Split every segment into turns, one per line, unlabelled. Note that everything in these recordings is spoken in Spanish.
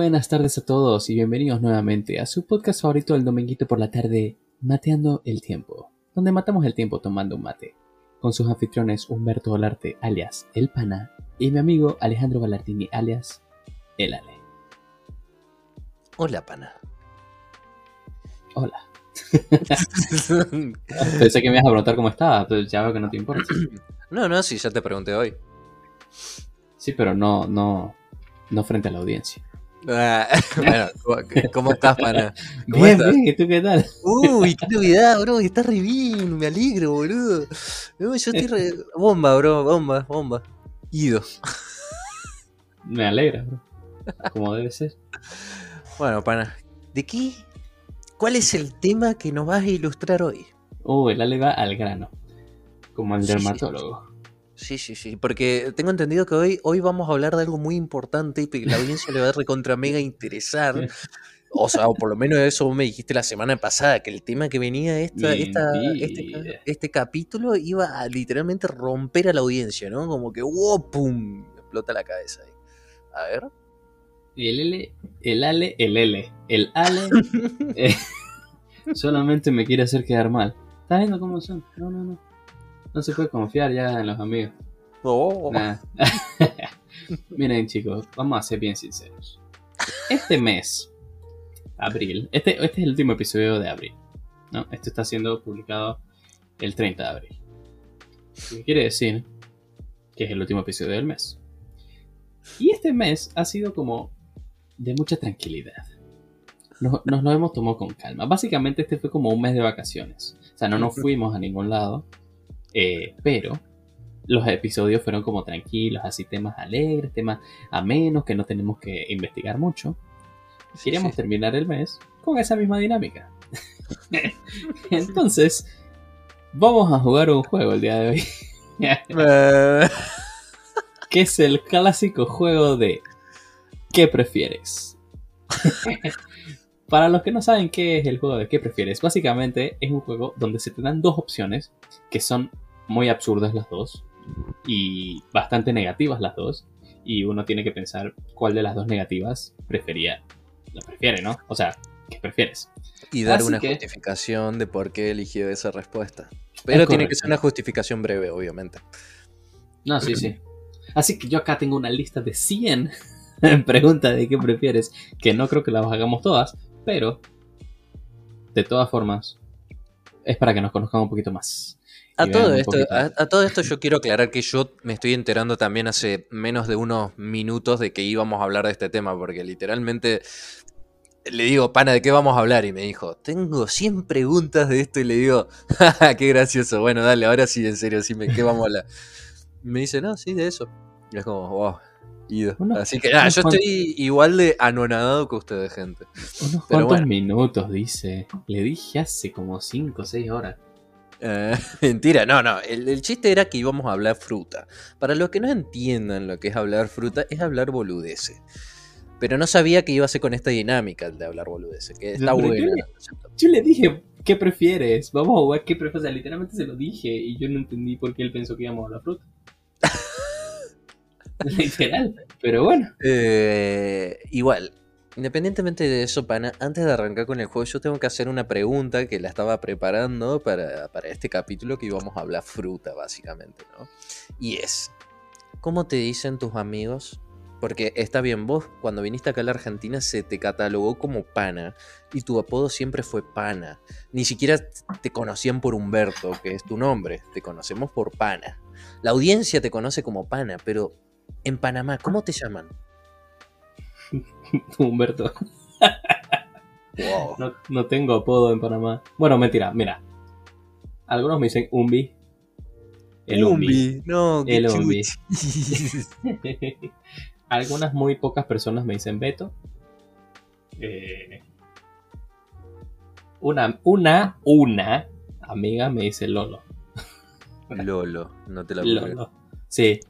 buenas tardes a todos y bienvenidos nuevamente a su podcast favorito del dominguito por la tarde, Mateando el Tiempo, donde matamos el tiempo tomando un mate, con sus anfitriones Humberto Olarte, alias El Pana, y mi amigo Alejandro Ballardini, alias El Ale.
Hola, pana.
Hola. Pensé que me ibas a preguntar cómo estaba, pero ya veo que no te importa.
No, no, sí, ya te pregunté hoy.
Sí, pero no, no, no frente a la audiencia.
Ah, bueno, ¿cómo- ¿cómo estás, pana? ¿Cómo
Bien,
estás?
bien, ¿y tú qué tal?
Uy, qué novedad, bro, estás re bien, me alegro, boludo. Yo estoy re... Bomba, bro, bomba, bomba. Ido.
Me alegra, bro. Como debe ser.
Bueno, pana, ¿de qué? ¿Cuál es el tema que nos vas a ilustrar hoy?
Uh, el Ale va al grano. Como el dermatólogo.
Sí, sí, sí, porque tengo entendido que hoy, hoy vamos a hablar de algo muy importante y que la audiencia le va a recontra mega interesar. O sea, o por lo menos eso vos me dijiste la semana pasada, que el tema que venía esta, esta- este, este capítulo iba a literalmente romper a la audiencia, ¿no? Como que ¡wow! ¡pum! Explota la cabeza ahí. A ver.
Y el L, el Ale, el L. El Ale eh, solamente me quiere hacer quedar mal. ¿Estás viendo cómo son? No, no, no. No se puede confiar ya en los amigos.
Oh.
Nah. Miren, chicos, vamos a ser bien sinceros. Este mes, abril, este, este es el último episodio de abril. ¿no? Esto está siendo publicado el 30 de abril. Quiere decir que es el último episodio del mes. Y este mes ha sido como de mucha tranquilidad. Nos, nos lo hemos tomado con calma. Básicamente este fue como un mes de vacaciones. O sea, no nos fuimos a ningún lado. Eh, pero los episodios fueron como tranquilos, así temas alegres, temas amenos, que no tenemos que investigar mucho.
Sí,
Queríamos
sí.
terminar el mes con esa misma dinámica. Entonces, vamos a jugar un juego el día de hoy. Que es el clásico juego de ¿qué prefieres? Para los que no saben qué es el juego de qué prefieres, básicamente es un juego donde se te dan dos opciones que son muy absurdas las dos y bastante negativas las dos y uno tiene que pensar cuál de las dos negativas prefería, la prefiere, ¿no? O sea, ¿qué prefieres?
y dar
Así
una
que-
justificación de por qué eligió esa respuesta. Pero tiene que ser una justificación breve, obviamente.
No, sí, sí. Así que yo acá tengo una lista de 100 preguntas de qué prefieres, que no creo que las hagamos todas, pero de todas formas es para que nos conozcamos un poquito más.
A todo, esto, a, a todo esto yo quiero aclarar que yo me estoy enterando también hace menos de unos minutos de que íbamos a hablar de este tema, porque literalmente le digo, pana, ¿de qué vamos a hablar? Y me dijo, tengo 100 preguntas de esto y le digo, "Ja, qué gracioso, bueno, dale, ahora sí, en serio, sí, ¿qué vamos a hablar? Y me dice, no, sí, de eso. Y es como, wow, ido. Así que nada,
unos
yo estoy igual de anonadado que ustedes, gente.
Unos
pero
cuantos
bueno.
minutos, dice. Le dije hace como 5 o 6 horas.
Eh, mentira, no, no. El, el chiste era que íbamos a hablar fruta. Para los que no entiendan lo que es hablar fruta, es hablar boludeces. Pero no sabía que iba a ser con esta dinámica el de hablar boludeces, que está
yo
buena.
le- Yo le dije, ¿qué prefieres? Vamos a jugar, ¿qué prefieres? O sea, literalmente se lo dije y yo no entendí por qué él pensó que íbamos a la fruta. Literal. Pero bueno.
Eh, igual, independientemente de eso, pana, antes de arrancar con el juego, yo tengo que hacer una pregunta que la estaba preparando para, para este capítulo que íbamos a hablar fruta, básicamente, ¿no? Y es, ¿cómo te dicen tus amigos? Porque está bien, vos cuando viniste acá a la Argentina se te catalogó como pana y tu apodo siempre fue pana. Ni siquiera te conocían por Humberto, que es tu nombre, te conocemos por pana. La audiencia te conoce como pana, pero en Panamá, ¿cómo te llaman?
Humberto.
Wow.
No, no tengo apodo en Panamá. Bueno, mentira, mira. Algunos me dicen Umbi. El Umbi.
No, qué
El Umbi. Algunas muy pocas personas me dicen Beto. Eh, una, una, una amiga me dice Lolo.
Lolo, no te la puedo creer.
Lolo. Sí.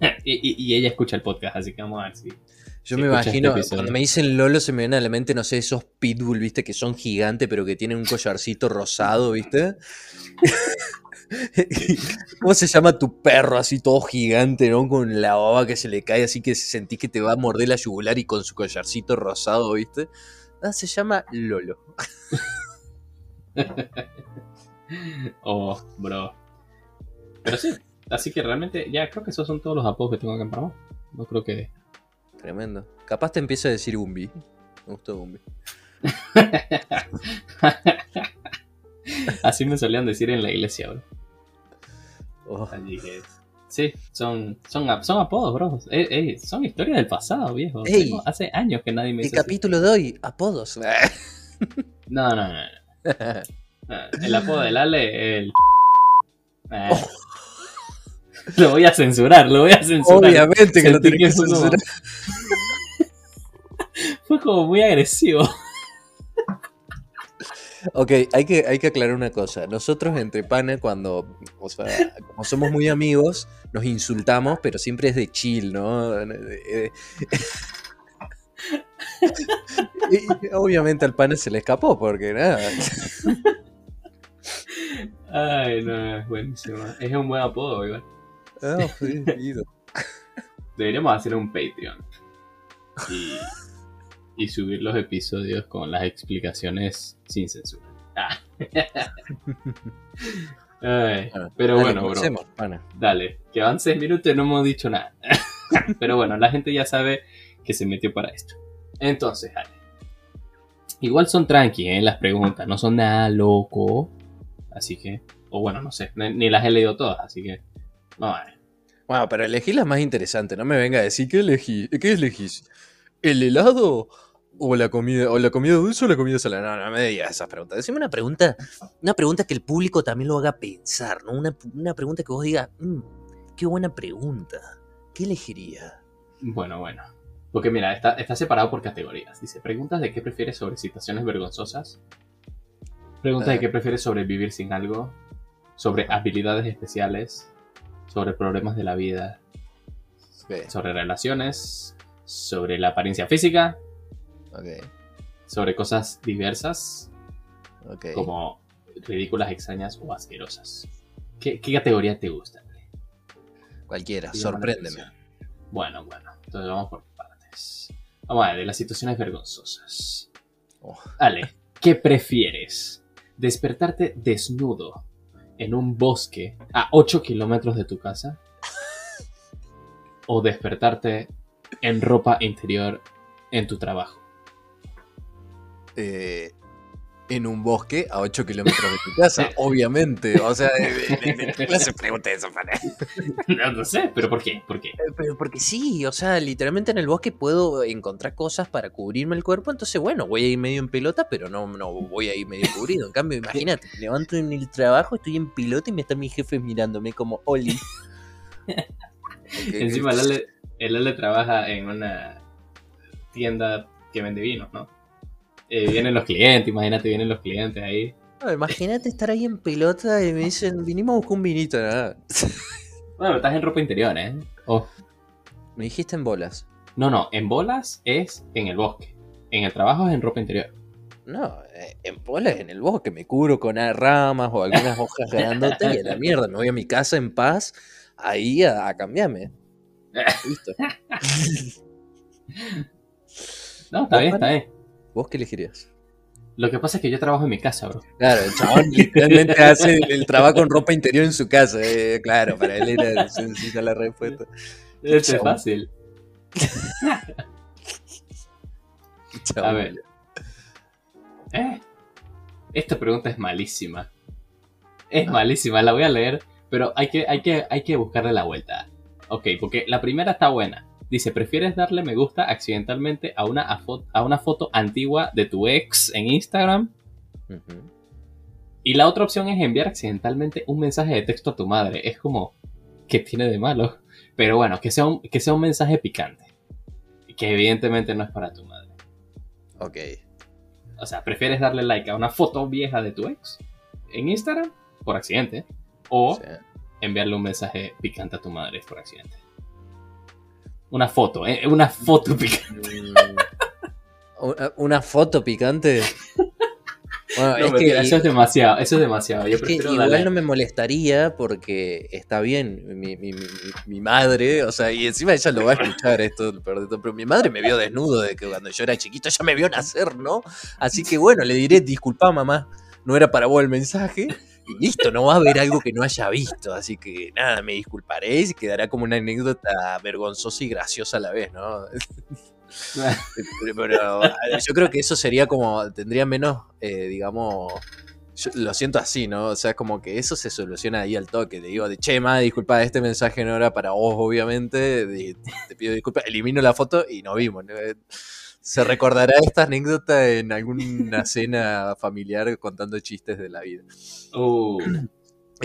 y, ella escucha el podcast, así que vamos a ver si.
Yo
si
me
este
imagino, cuando me dicen Lolo se me viene a la mente, no sé, esos pitbull, viste, que son gigantes pero que tienen un collarcito rosado, viste. ¿Cómo se llama tu perro así todo gigante, ¿no? Con la baba que se le cae así que sentís que te va a morder la yugular y con su collarcito rosado, ¿viste? Ah, se llama Lolo.
oh, bro. Pero sí, así que realmente ya creo que esos son todos los apodos que tengo acá en Panamá. No creo que...
Tremendo. Capaz te empieza a decir Gumbi. Me gustó Gumbi.
Así me solían decir en la iglesia, bro.
Oh,
Así que, sí, son, son, son apodos, bro. Son historias del pasado, viejo.
Ey.
Tengo- hace años que nadie me
¿Qué
dice así.
capítulo de hoy? Apodos.
No, no, no. El apodo del Ale, el... Eh. Lo voy a censurar, lo voy a censurar.
Obviamente que lo tenés que
fue como-
censurar.
Fue como muy agresivo.
Ok, hay que, hay que aclarar una cosa. Nosotros entre pana, cuando, o sea, como somos muy amigos, nos insultamos, pero siempre es de chill, ¿no? Y obviamente al pana se le escapó, porque nada.
Ay, no, es buenísimo. Es un buen apodo, igual.
Ah, ido.
Deberíamos hacer un Patreon. Y, y subir los episodios con las explicaciones sin censura. Ah. Ay, pero
Dale,
bueno, bro.
pana.
Dale, que van seis minutos y no hemos dicho nada. Pero bueno, la gente ya sabe que se metió para esto. Entonces. Igual son tranqui, ¿eh? Las preguntas, no son nada loco. Así que, o bueno, no sé, ni, ni las he leído todas, así que. No, eh.
Bueno, pero elegí la más interesante. No me venga a decir qué elegí. ¿Qué elegís? ¿El helado? ¿O la comida? ¿O la comida dulce o la comida salada? No, no me digas esas preguntas. Decime una pregunta. Una pregunta que el público también lo haga pensar, ¿no? Una, una pregunta que vos digas, "Mm, qué buena pregunta. ¿Qué elegiría?
Bueno, bueno. Porque mira, está, está separado por categorías. Dice, preguntas de qué prefieres sobre situaciones vergonzosas. Preguntas de
Ah.
qué prefieres sobre vivir sin algo. Sobre habilidades especiales. Sobre problemas de la vida. Sobre relaciones. Sobre la apariencia física. Sobre cosas diversas. Como ridículas, extrañas o asquerosas. ¿Qué, qué categoría te gusta?
Cualquiera, sorpréndeme.
Bueno, bueno. Entonces vamos por partes. Vamos a ver, de las situaciones vergonzosas.
Oh.
Ale, ¿qué prefieres? ¿Despertarte desnudo en un bosque a 8 kilómetros de tu casa? ¿O despertarte en ropa interior en tu trabajo?
Eh, en un bosque a 8 kilómetros de tu casa, obviamente. O sea, de- de- de- ¿qué clase de pregunta es esa, pana?
No, no sé, pero ¿por qué? ¿Por qué?
Eh, Pero porque sí, o sea, literalmente en el bosque puedo encontrar cosas para cubrirme el cuerpo, entonces bueno, voy a ir medio en pelota, pero no, no voy a ir medio cubrido. En cambio, imagínate, me levanto en el trabajo, estoy en pelota y me está mi jefe mirándome como Oli.
Encima el Ale, el Ale trabaja en una tienda que vende vinos, ¿no? Eh, vienen los clientes, imagínate, vienen los clientes ahí.
No, imagínate estar ahí en pelota y me dicen, vinimos a buscar un vinito, nada.
Bueno, estás en ropa interior, ¿eh? Oh.
Me dijiste en bolas.
No, no, en bolas es en el bosque. En el trabajo es en ropa interior.
No, eh, en bolas en el bosque, me cubro con ramas o algunas hojas grandotas y a la mierda, me voy a mi casa en paz, ahí a, a cambiarme. Listo.
No, está bien, está bien.
¿Vos qué elegirías?
Lo que pasa es que yo trabajo en mi casa, bro.
Claro, el chabón literalmente hace el, el trabajo con ropa interior en su casa. eh, claro, para él era sencilla la respuesta.
Esto es fácil.
Chabón.
A ver. ¿Eh? Esta pregunta es malísima. Es malísima, la voy a leer, pero hay que, hay que, hay que buscarle la vuelta. Ok, porque la primera está buena. Dice, ¿prefieres darle me gusta accidentalmente a una, a una foto antigua de tu ex en Instagram? Y la otra opción es enviar accidentalmente un mensaje de texto a tu madre. Es como, ¿qué tiene de malo? Pero bueno, que sea un, que sea un mensaje picante. Que evidentemente no es para tu madre.
Ok.
O sea, ¿prefieres darle like a una foto vieja de tu ex en Instagram por accidente? O enviarle un mensaje picante a tu madre por accidente. Una foto, ¿eh? Una foto picante.
mm, una- una foto picante. Bueno,
No,
es que,
eso es demasiado, eso es demasiado. Yo
es que igual
darle-
no me molestaría porque está bien, mi, mi- mi- mi- mi madre, o sea, y encima ella lo va a escuchar esto, pero mi madre me vio desnudo de que cuando yo era chiquito ella me vio nacer, ¿no? Así que bueno, le diré, disculpa mamá, no era para vos el mensaje. Y listo, no va a haber algo que no haya visto, así que nada, me disculparé y quedará como una anécdota vergonzosa y graciosa a la vez, ¿no? Pero, pero, yo creo que eso sería como, tendría menos, eh, digamos, yo lo siento así, ¿no? O sea, como que eso se soluciona ahí al toque. Le digo, de che, ma, disculpa, este mensaje no era para vos, obviamente. te pido disculpas, elimino la foto y nos vimos. ¿no? Se recordará esta anécdota en alguna cena familiar contando chistes de la vida.
Uh,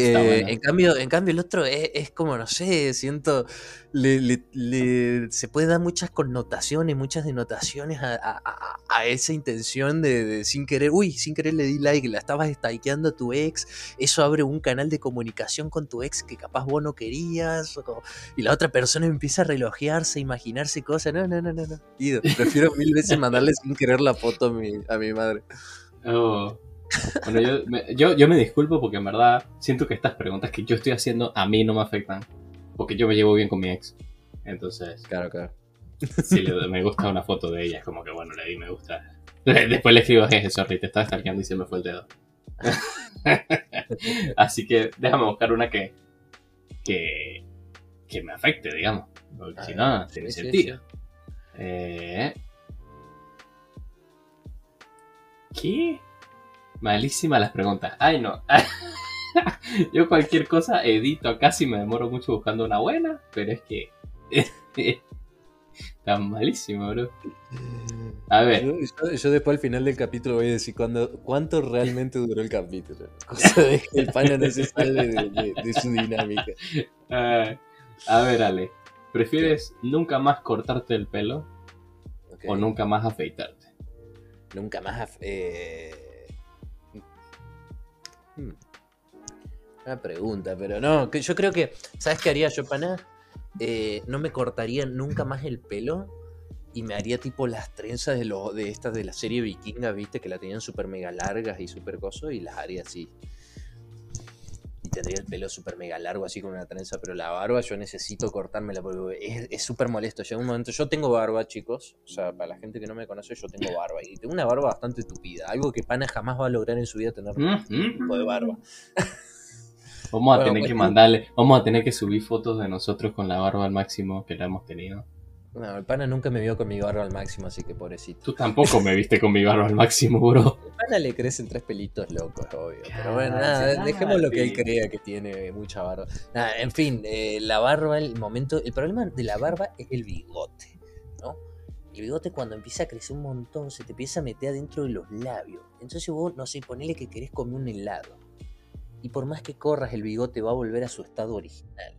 Eh,
bueno.
en, cambio, en cambio, el otro es, es como, no sé, siento, le, le- le- se puede dar muchas connotaciones, muchas denotaciones a, a- a- a esa intención de, de sin querer, uy, sin querer le di like, la estabas stalkeando a tu ex, eso abre un canal de comunicación con tu ex que capaz vos no querías, o- y la otra persona empieza a relojearse, a imaginarse cosas, no, no, no, no, no, Ido, prefiero mil veces mandarle sin querer la foto a mi, a mi madre.
oh. Bueno, yo me, yo, yo me disculpo porque en verdad siento que estas preguntas que yo estoy haciendo a mí no me afectan. Porque yo me llevo bien con mi ex. Entonces,
Claro, claro.
si le- me gusta una foto de ella, es como que bueno, le di me gusta. Después le escribo, jeje, sorry, te estaba stalkeando y se me fue el dedo. Así que déjame buscar una que, que, que me afecte, digamos. Porque si
ver,
no, tiene
sí, sí,
sentido. Eh, ¿Qué? Malísimas las preguntas. Ay, no. Yo cualquier cosa edito acá si me demoro mucho buscando una buena, pero es que... Tan malísimo, bro. A ver.
Yo, yo- yo después al final del capítulo voy a decir cuándo, cuánto realmente duró el capítulo. Cosa de que el pana no se sale de, de- de su dinámica.
eh, a ver, Ale. ¿Prefieres nunca más cortarte el pelo o nunca más afeitarte?
Nunca más. eh, hmm. Una pregunta, pero no, que yo creo que. ¿Sabes qué haría yo, pana? Eh, no me cortaría nunca más el pelo y me haría tipo las trenzas de, los de estas de la serie vikinga, viste, que la tenían súper mega largas y súper coso y las haría así. Y tendría el pelo súper mega largo así con una trenza, pero la barba yo necesito cortármela porque es súper molesto. Llega un momento, yo tengo barba, chicos, o sea, para la gente que no me conoce, yo tengo barba y tengo una barba bastante tupida, algo que Pana jamás va a lograr en su vida tener un tipo de barba.
Vamos a
Bueno,
tener que
pues,
mandarle, vamos a tener que subir fotos de nosotros con la barba al máximo que la hemos tenido.
No, el Pana nunca me vio con mi barba al máximo, así que pobrecito.
Tú tampoco me viste con mi barba al máximo, bro.
El Pana le crecen tres pelitos locos, obvio. Pero
Ah,
bueno, nada,
sí,
dejemos lo que él crea que tiene mucha barba. Nada, en fin, eh, la barba, el momento. El problema de la barba es el bigote, ¿no? El bigote cuando empieza a crecer un montón se te empieza a meter adentro de los labios. Entonces vos, no sé, ponele que querés comer un helado. Y por más que corras, el bigote va a volver a su estado original.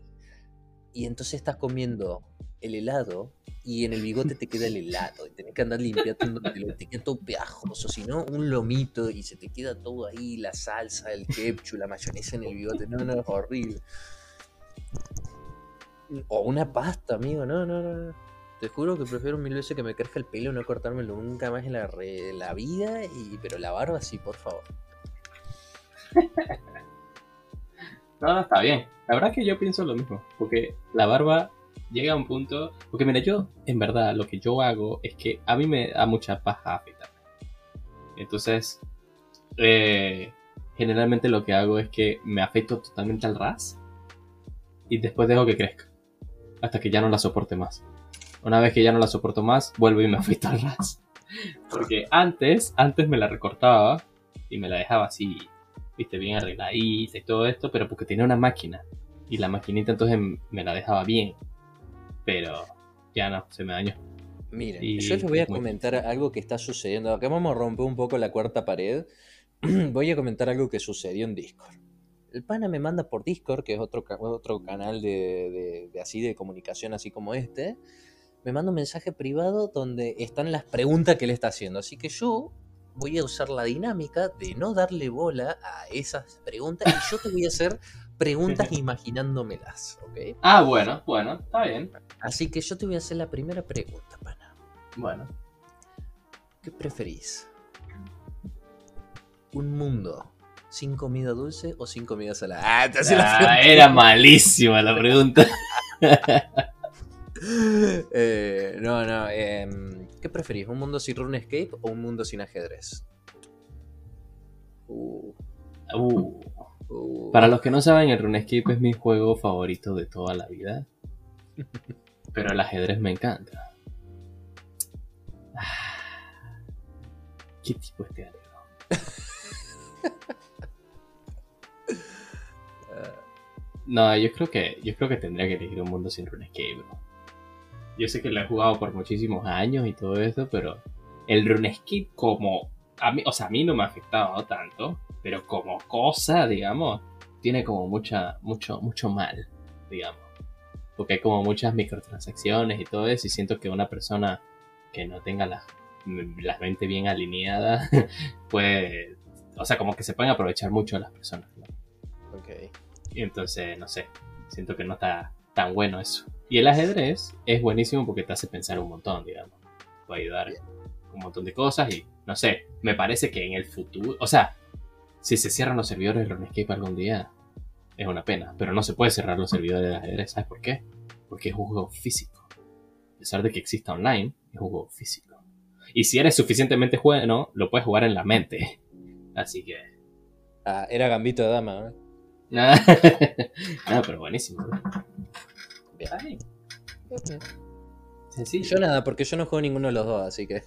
Y entonces estás comiendo el helado y en el bigote te queda el helado. Y tenés que andar limpiando, te queda todo pegajoso. Si no, un lomito y se te queda todo ahí, la salsa, el ketchup, la mayonesa en el bigote. No, no, es horrible. O una pasta, amigo. No, no, no. Te juro que prefiero mil veces que me crezca el pelo, no cortármelo nunca más en la, re- la vida. Y, pero la barba sí, por favor.
No, no, está bien. La verdad es que yo pienso lo mismo. Porque la barba llega a un punto. Porque mira, yo, en verdad, lo que yo hago es que a mí me da mucha paja afeitarme. Entonces, eh, generalmente lo que hago es que me afeito totalmente al ras. Y después dejo que crezca. Hasta que ya no la soporte más. Una vez que ya no la soporto más, vuelvo y me afeito al ras. Porque antes, antes me la recortaba y me la dejaba así viste, bien arregladita y todo esto, pero porque tenía una máquina. Y la maquinita entonces me la dejaba bien. Pero ya no, se me dañó.
Miren,
Y
yo les voy a comentar algo que está sucediendo. Acá vamos a romper un poco la cuarta pared. voy a comentar algo que sucedió en Discord. El pana me manda por Discord, que es otro, otro canal de, de- de así de comunicación, así como este. Me manda un mensaje privado donde están las preguntas que él está haciendo. Así que yo voy a usar la dinámica de no darle bola a esas preguntas y yo te voy a hacer preguntas imaginándomelas, ¿ok?
Ah, bueno, bueno, está bien.
Así que yo te voy a hacer la primera pregunta, pana.
Bueno.
¿Qué preferís? un mundo sin comida dulce o sin comida salada. Ah, te
Ah,
pregunta.
era malísima la pregunta.
Eh, no, no. em, ¿Qué preferís? ¿Un mundo sin RuneScape o un mundo sin ajedrez? Uh,
Uh,
uh.
Para los que no saben, el RuneScape es mi juego favorito de toda la vida. Pero el ajedrez me encanta. Ah, ¿Qué tipo este algo? No, yo creo que yo creo que tendría que elegir un mundo sin RuneScape, bro. Yo sé que lo he jugado por muchísimos años y todo eso, pero el RuneScape como a mí, o sea, a mí no me ha afectado tanto, pero como cosa, digamos, tiene como mucha mucho mucho mal, digamos. Porque hay como muchas microtransacciones y todo eso y siento que una persona que no tenga la, la mente bien alineada puede, o sea, como que se pueden aprovechar mucho las personas. ¿no?
Ok.
Y entonces, no sé, siento que no está tan bueno eso. Y el ajedrez es buenísimo porque te hace pensar un montón, digamos. Puede ayudar un montón de cosas y, no sé, me parece que en el futuro, o sea, si se cierran los servidores de RuneScape algún día, es una pena. Pero no se puede cerrar los servidores de ajedrez, ¿sabes por qué? Porque es un juego físico. A pesar de que exista online, es un juego físico. Y si eres suficientemente bueno, lo puedes jugar en la mente. Así que...
Ah, era Gambito de Dama, ¿eh?
Nada, Nada, pero buenísimo. ¿no? Ay, sencillo.
Yo nada, porque yo no juego ninguno de los dos, así que.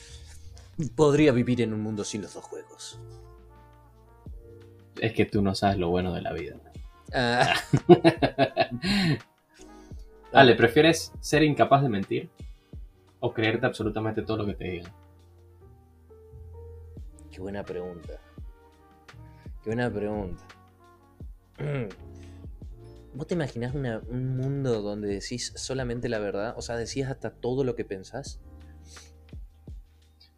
Podría vivir en un mundo sin los dos juegos.
Es que tú no sabes lo bueno de la vida.
Ah,
Ale, ¿prefieres ser incapaz de mentir? ¿O creerte absolutamente todo lo que te digan?
qué buena pregunta. Qué buena pregunta. ¿Vos te imaginás una- un mundo donde decís solamente la verdad? O sea, decís hasta todo lo que pensás.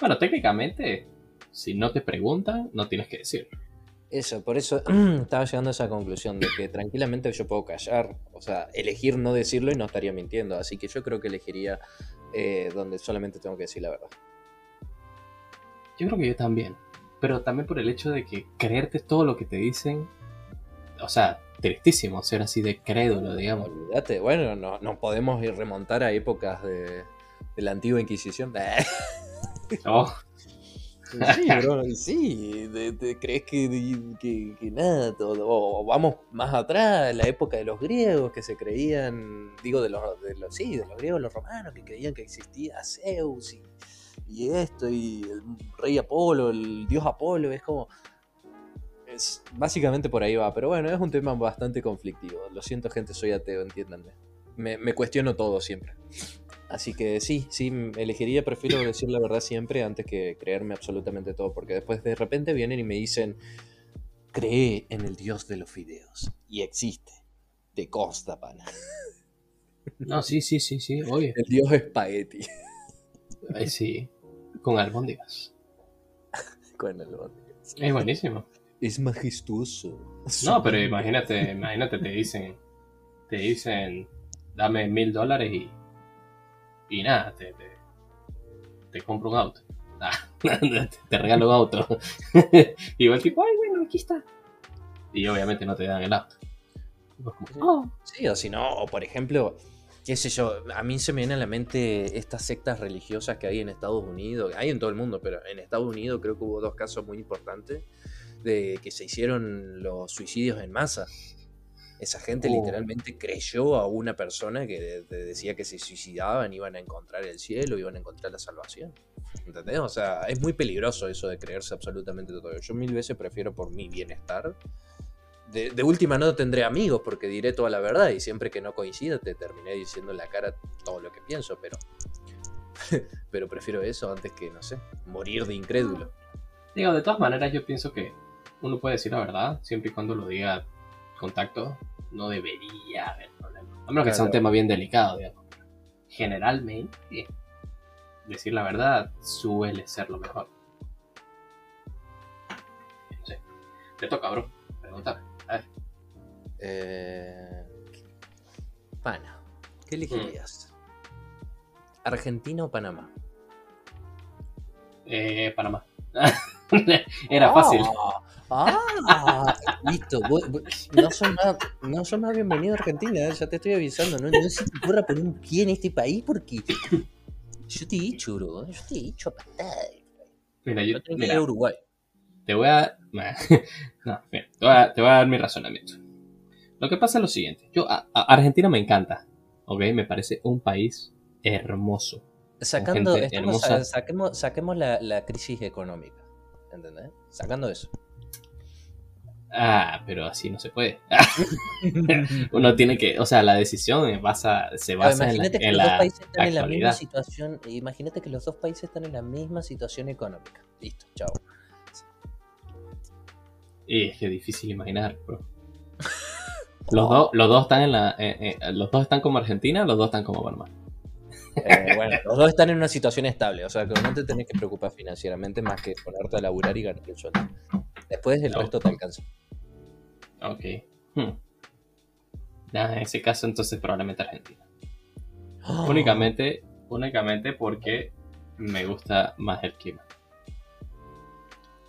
Bueno, técnicamente, si no te preguntan, no tienes que decir.
Eso, por eso estaba llegando a esa conclusión de que tranquilamente yo puedo callar, o sea, elegir no decirlo y no estaría mintiendo, así que yo creo que elegiría eh, donde solamente tengo que decir la verdad.
Yo creo que yo también. Pero también por el hecho de que creerte todo lo que te dicen. O sea, tristísimo ser así de crédulo, digamos.
Olvídate, bueno, no, no podemos ir remontar a épocas de, de la antigua Inquisición.
Oh,
Sí, bro, sí, te, crees que, nada, todo, o vamos más atrás, la época de los griegos que se creían, digo, de los, sí, de los griegos, los romanos, que creían que existía Zeus y, y esto, y el rey Apolo, el dios Apolo, es como, es, básicamente por ahí va, pero bueno, es un tema bastante conflictivo, lo siento gente, soy ateo, entiéndanme, me, me cuestiono todo siempre. Así que sí, sí, elegiría, prefiero decir la verdad siempre antes que creerme absolutamente todo, porque después de repente vienen y me dicen, cree en el dios de los fideos, y existe, te consta, pana,
no, sí, sí, sí, sí, oye.
el dios espagueti.
Ay, sí, con albóndigas.
Con el
Es buenísimo.
Es majestuoso.
No, pero imagínate, imagínate, te dicen, te dicen, dame mil dólares y, y nada, te, te, te compro un auto. Ah, te, regalo un auto. y va el tipo, ay, bueno, aquí está. Y obviamente no te dan el auto. "Oh".
Sí, o si no, o por ejemplo, qué sé yo, a mí se me viene a la mente estas sectas religiosas que hay en Estados Unidos, hay en todo el mundo, pero en Estados Unidos creo que hubo dos casos muy importantes de que se hicieron los suicidios en masa. Esa gente
Oh.
literalmente creyó a una persona que de- de- decía que si suicidaban iban a encontrar el cielo, iban a encontrar la salvación. ¿Entendés? O sea, es muy peligroso eso de creerse absolutamente todo. Yo mil veces prefiero por mi bienestar de, de última no tendré amigos porque diré toda la verdad y siempre que no coincida te terminé diciendo en la cara todo lo que pienso, pero pero prefiero eso antes que, no sé, morir de incrédulo.
Digo, de todas maneras, yo pienso que uno puede decir la verdad, siempre y cuando lo diga contacto, no debería haber problema. A menos que sea un
Claro.
tema bien delicado, digamos. Generalmente, decir la verdad suele ser lo mejor. No sé. Te toca, bro. Pregúntame. A ver.
Eh... Pana, ¿qué elegirías? ¿Argentina o Panamá?
Eh, Panamá. Era fácil.
Ah, listo. vos- vos- no, son más, no son más bienvenido a Argentina, ya te estoy avisando. No, no se te ocurra poner un pie en este país porque yo te he dicho, bro. Yo te he dicho a patada.
Mira, yo,
Yo tengo que ir
mira,
a Uruguay.
te voy a. No, mira, te, voy a te voy a dar mi razonamiento. Lo que pasa es lo siguiente. Yo, a- a- Argentina me encanta. ¿Ok? Me parece un país hermoso.
Sacando,
hermosa.
saquemos, saquemos la, la crisis económica. ¿Entendés? Sacando eso.
Ah, pero así no se puede. Uno tiene que. O sea, la decisión basa, se basa en la,
que los
la
países están en la misma situación. Imagínate que los dos países están en la misma situación económica. Listo, chao.
Y es que es difícil imaginar, bro. Los, dos los dos están en la. eh, eh, los dos están como Argentina, los dos están como Panamá.
Eh, bueno, los dos están en una situación estable, o sea que no te tenés que preocupar financieramente más que ponerte a laburar y ganar el sueldo. Después el
No.
resto te alcanza.
Ok. Hmm. En ese caso, entonces probablemente Argentina. Únicamente, únicamente porque me gusta más el clima.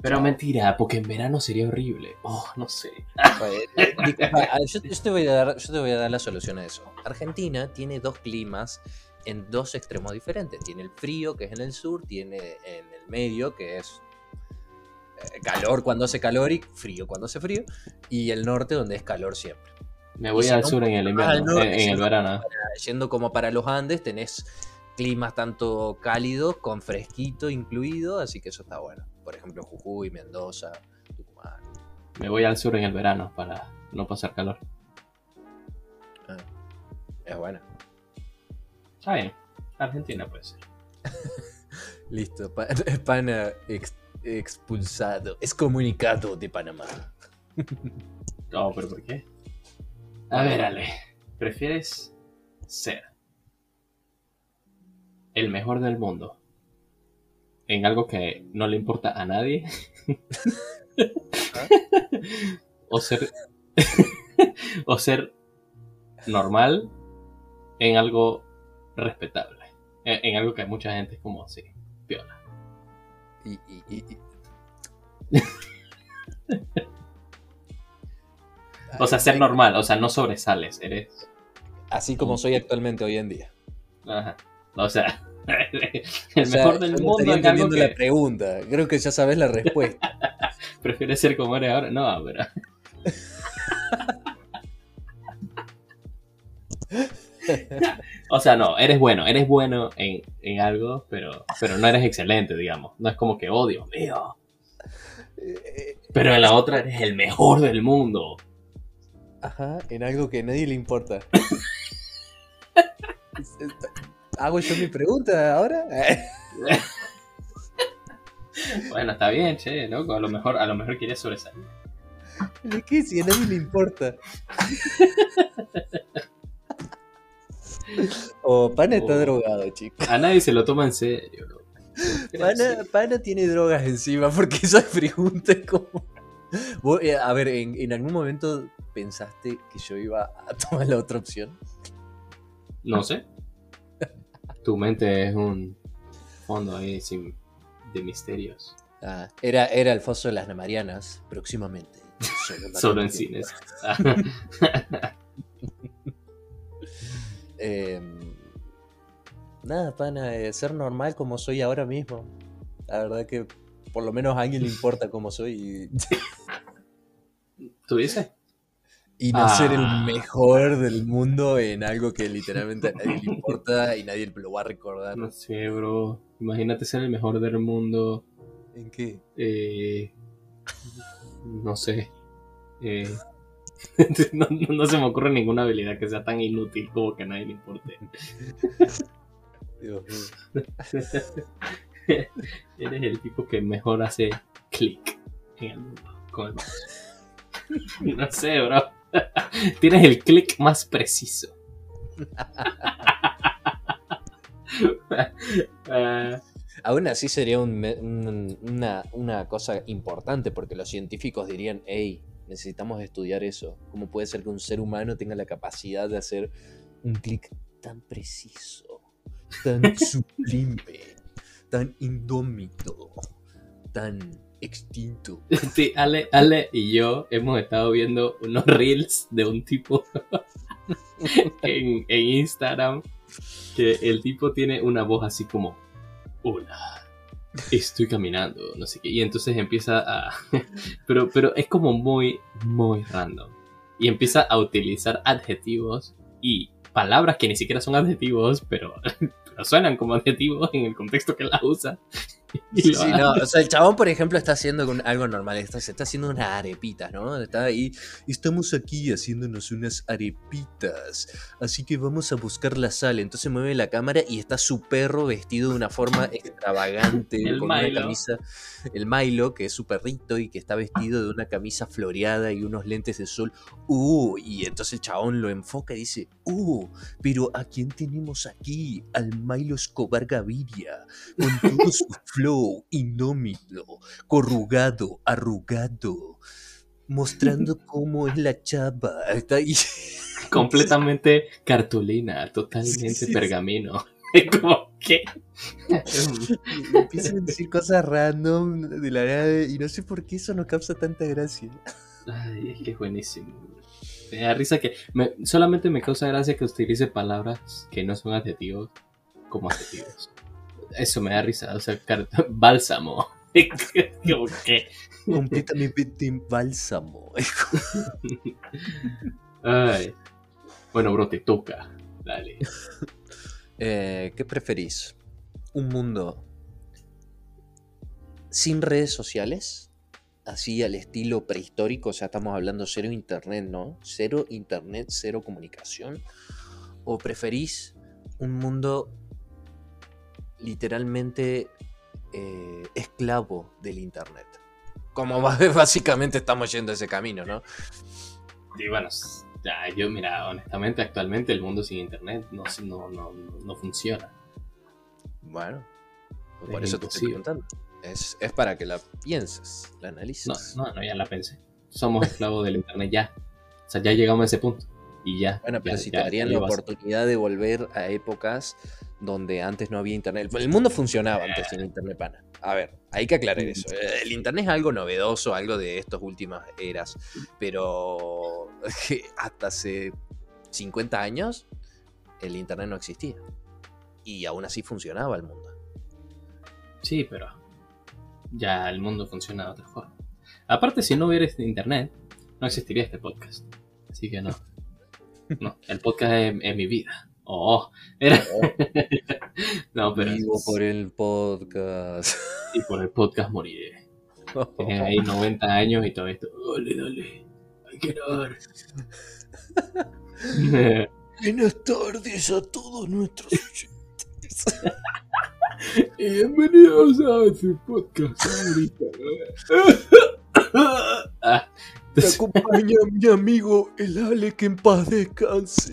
Pero mentira, porque en verano sería horrible. Oh, no sé.
Eh, disculpa, yo, yo te voy a dar, yo te voy a dar la solución a eso. Argentina tiene dos climas en dos extremos diferentes. Tiene el frío, que es en el sur, tiene en el medio, que es calor cuando hace calor y frío cuando hace frío, y el norte, donde es calor siempre.
Me voy
si
al
no,
sur en el invierno,
norte,
en, el
no,
verano.
Yendo como para los Andes, tenés climas tanto cálidos con fresquito incluido, así que eso está bueno. Por ejemplo, Jujuy, Mendoza, Tucumán.
Me voy al sur en el verano para no pasar calor.
Ah, es bueno.
Está bien. Argentina puede ser.
Listo, ex- expulsado, excomunicado de Panamá.
No, pero ¿por qué? A ver, Ale. ¿Prefieres ser el mejor del mundo en algo que no le importa a nadie? o ser o ser normal en algo respetable. En, en algo que mucha gente es como así, piola.
Y, y- y- y-
O sea, ser normal, o sea, no sobresales, eres.
Así como soy actualmente hoy en día.
Ajá. O sea, el
O sea,
mejor del mundo algo
entendiendo
que
la pregunta. Creo que ya sabes la respuesta.
prefieres ser como eres ahora. No, pero. O sea, no, eres bueno, eres bueno en, en algo, pero, pero no eres excelente, digamos. No es como que, oh, Dios mío. Pero en la otra eres el mejor del mundo.
Ajá, en algo que a nadie le importa. ¿Hago yo mi pregunta ahora?
Bueno, está bien, che, loco. A lo mejor, a lo mejor quieres sobresalir.
¿De qué? Si a nadie le importa. Oh, Pana está drogado, chicos.
A nadie se lo toma en serio.
Pana, Pana tiene drogas encima porque esa pregunta es como... Eh, A ver, ¿en, en algún momento pensaste que yo iba a tomar la otra opción?
No sé. Tu mente es un fondo ahí sin, de misterios.
Ah, era, era el Foso de las Marianas, próximamente.
Solo en cines.
Eh, nada, pana, eh, ser normal como soy ahora mismo. La verdad que por lo menos a alguien le importa cómo soy y,
¿Tú dices?
y no ser el
Ah.
mejor del mundo en algo que literalmente a nadie le importa y nadie lo va a recordar.
No sé, bro. Imagínate ser el mejor del mundo.
¿En qué?
Eh, no sé. Eh, no, no- no se me ocurre ninguna habilidad que sea tan inútil como que a nadie le importe.
Dios mío.
Eres el tipo que mejor hace clic en el mundo con el mouse. No sé, bro. Tienes el clic más preciso. Ah,
Aún así sería un- una, una cosa importante porque los científicos dirían, hey, necesitamos estudiar eso. ¿Cómo puede ser que un ser humano tenga la capacidad de hacer un clic tan preciso, tan sublime, tan indómito, tan extinto.
Sí, Ale, Ale y yo hemos estado viendo unos reels de un tipo en, en Instagram que el tipo tiene una voz así como, hola, estoy caminando, no sé qué, y entonces empieza a, pero, pero es como muy, muy random, y empieza a utilizar adjetivos y palabras que ni siquiera son adjetivos, pero, pero suenan como adjetivos en el contexto que las usa.
Sí,
hace.
no, o sea, el chabón, por ejemplo, está haciendo algo normal, está, se está haciendo unas arepitas, ¿no? Está ahí, estamos aquí haciéndonos unas arepitas, así que vamos a buscar la sal. Entonces mueve la cámara y está su perro vestido de una forma extravagante,
El
con
Milo.
una camisa, el Milo, que es su perrito y que está vestido de una camisa floreada y unos lentes de sol. Uh, y entonces el chabón lo enfoca y dice, uh, pero ¿a quién tenemos aquí? Al Milo Escobar Gaviria, con todo su flow indómito, corrugado, arrugado, mostrando cómo es la chava. Está ahí.
completamente cartulina, totalmente
Sí, sí.
pergamino. Como que...
Empiezan a decir cosas random de la nada y no sé por qué eso nos causa tanta gracia.
Ay, es que es buenísimo. Me da risa que... me- solamente me causa gracia que utilice palabras que no son adjetivos como adjetivos. Eso me da risa. O sea, bálsamo. que...
Completamente en bálsamo.
Ay. Bueno, bro, te toca. Dale.
Eh, ¿Qué preferís? ¿Un mundo sin redes sociales? Así al estilo prehistórico, o sea, estamos hablando cero internet, ¿no? Cero internet, cero comunicación. ¿O preferís un mundo literalmente eh, esclavo del internet? Como básicamente estamos yendo ese camino, ¿no?
Y bueno, ya, yo, mira, honestamente, actualmente el mundo sin internet no, no, no, no funciona.
Bueno, por
Es
eso te estoy preguntando. Es, es para que la pienses, la
No,
analices.
no, no, ya la pensé. Somos esclavos del internet ya. O sea, ya llegamos a ese punto. Y ya.
Bueno, pero
ya-
si te darían la oportunidad de volver a épocas donde antes no había internet. El mundo funcionaba antes sin internet, pana. A ver, hay que aclarar eso. Eh, El internet es algo novedoso, algo de estas últimas eras. Pero hasta hace 50 años el internet no existía. Y aún así funcionaba el mundo.
Sí, pero ya el mundo funciona de otra forma. Aparte, si no hubiera este internet, no existiría este podcast. Así que no. No, el podcast es, es mi vida. Oh, era. no, pero.
Vivo por el podcast.
Y por el podcast moriré. Tienes ahí 90 años y todo esto. Dale, dale. Hay que grabar.
Buenas tardes a todos nuestros oyentes.
Bienvenidos a su podcast favorito. Ah,
Me acompaña mi amigo el Ale que en paz descanse.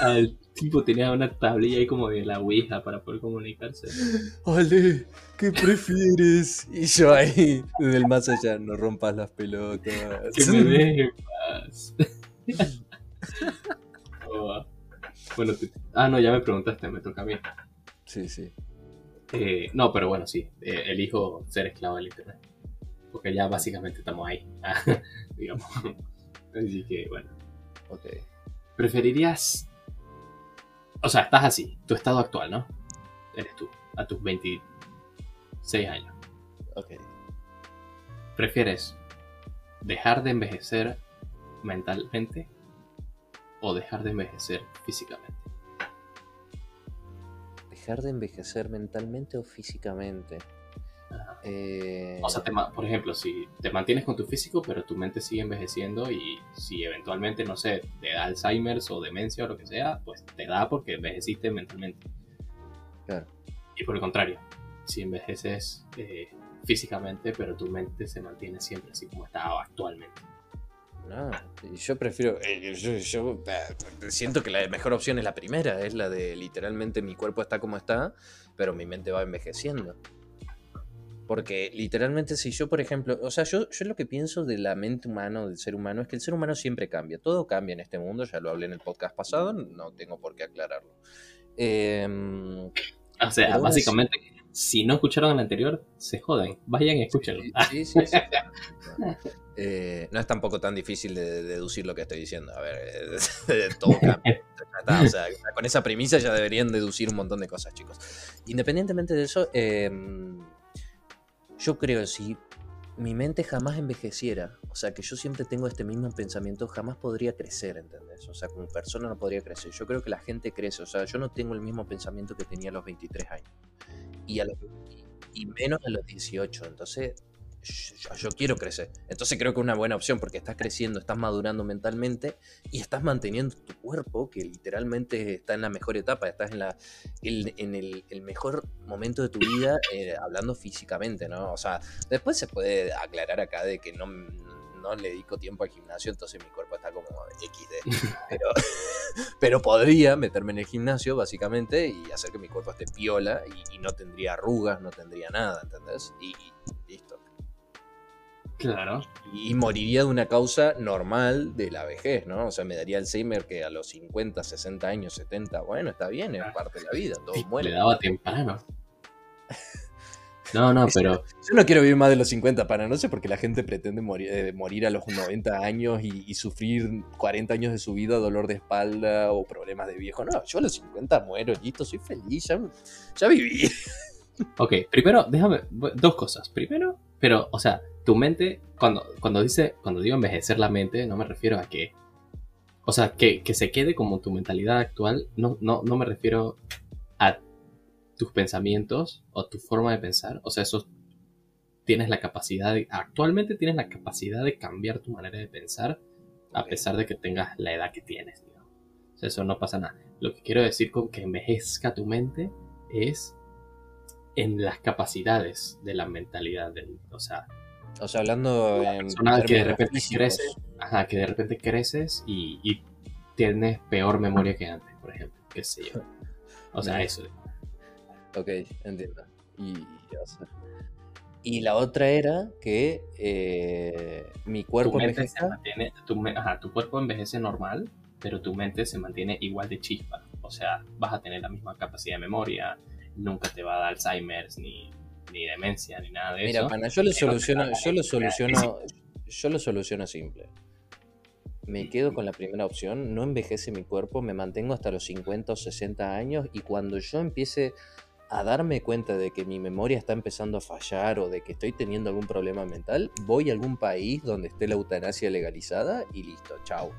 el tipo tenía una tablilla ahí como de la Ouija para poder comunicarse.
Ale, ¿qué prefieres? Y yo ahí, desde el más allá, no rompas las pelotas.
Que me deje en paz. Oh, bueno, te- ah, no, ya me preguntaste, me toca a mí.
Sí, sí.
Eh, no, pero bueno, sí, eh, elijo ser esclavo del internet. Porque ya básicamente estamos ahí, digamos. Así que, bueno.
Ok.
¿Preferirías... O sea, estás así, tu estado actual, ¿no? Eres tú, a tus 26 años.
Ok.
¿Prefieres dejar de envejecer mentalmente o dejar de envejecer físicamente?
¿Dejar de envejecer mentalmente o físicamente? Eh,
O sea, te por ejemplo, si te mantienes con tu físico, pero tu mente sigue envejeciendo y si eventualmente, no sé, te da Alzheimer o demencia o lo que sea, pues te da porque envejeciste mentalmente.
Claro.
Y por el contrario, si envejeces eh, físicamente, pero tu mente se mantiene siempre así como está actualmente.
No, yo prefiero. eh, yo, yo, eh, siento que la mejor opción es la primera, es la de literalmente mi cuerpo está como está, pero mi mente va envejeciendo. Porque literalmente si yo, por ejemplo, o sea, yo, yo lo que pienso de la mente humana, del ser humano, es que el ser humano siempre cambia. Todo cambia en este mundo, ya lo hablé en el podcast pasado, no tengo por qué aclararlo. Em,
O sea, básicamente si no escucharon el anterior, se joden. Vayan y escúchenlo.
Sí, sí, sí. Eh, no es tampoco tan difícil de deducir lo que estoy diciendo. A ver, eh, todo cambia. O sea, con esa premisa ya deberían deducir un montón de cosas, chicos. Independientemente de eso, em, yo creo si mi mente jamás envejeciera, o sea, que yo siempre tengo este mismo pensamiento, jamás podría crecer, ¿entendés? O sea, como persona no podría crecer. Yo creo que la gente crece, o sea, yo no tengo el mismo pensamiento que tenía a los 23 años. Y, a los, y menos a los 18. Entonces, yo, quiero crecer. Entonces creo que es una buena opción porque estás creciendo, estás madurando mentalmente y estás manteniendo tu cuerpo que literalmente está en la mejor etapa, estás en, la, en el, mejor momento de tu vida eh, hablando físicamente, ¿no? O sea, después se puede aclarar acá de que no, no le dedico tiempo al gimnasio, entonces mi cuerpo está como XD. Pero, pero podría meterme en el gimnasio básicamente y hacer que mi cuerpo esté piola y, no tendría arrugas, no tendría nada, ¿entendés? y listo.
Claro.
Y moriría de una causa normal de la vejez, ¿no? O sea, me daría Alzheimer que a los 50, 60 años, 70, bueno, está bien, es parte de la vida, todo muere.
Le daba temprano. No, no, pero.
Yo no quiero vivir más de los 50 para no sé porque la gente pretende morir, eh, morir a los 90 años y, sufrir 40 años de su vida, dolor de espalda o problemas de viejo. No, yo a los 50 muero, listo, soy feliz, ya, ya viví.
Ok, primero, déjame. Dos cosas. Primero, pero, o sea, tu mente, cuando, cuando dice, cuando digo envejecer la mente, no me refiero a que, o sea, que, se quede como tu mentalidad actual, no, no, no me refiero a tus pensamientos o tu forma de pensar, o sea, eso tienes la capacidad, de, actualmente tienes la capacidad de cambiar tu manera de pensar a pesar de que tengas la edad que tienes, digamos. O sea, eso no pasa nada. Lo que quiero decir con que envejezca tu mente es en las capacidades de la mentalidad, del, o sea,
o sea, hablando en
que de repente creces, ajá, que de repente creces y, tienes peor memoria que antes, por ejemplo, qué sé yo. O sea, eso.
Ok, entiendo. Y, y la otra era que eh, mi cuerpo
envejece. tu, ajá, tu cuerpo envejece normal, pero tu mente se mantiene igual de chispa. O sea, vas a tener la misma capacidad de memoria, nunca te va a dar Alzheimer's ni ni demencia, ni nada de
eso. Mira, yo lo soluciono, yo lo soluciono, yo lo soluciono simple. Me quedo con la primera opción, no envejece mi cuerpo, me mantengo hasta los 50 o 60 años y cuando yo empiece a darme cuenta de que mi memoria está empezando a fallar o de que estoy teniendo algún problema mental, voy a algún país donde esté la eutanasia legalizada y listo, chao.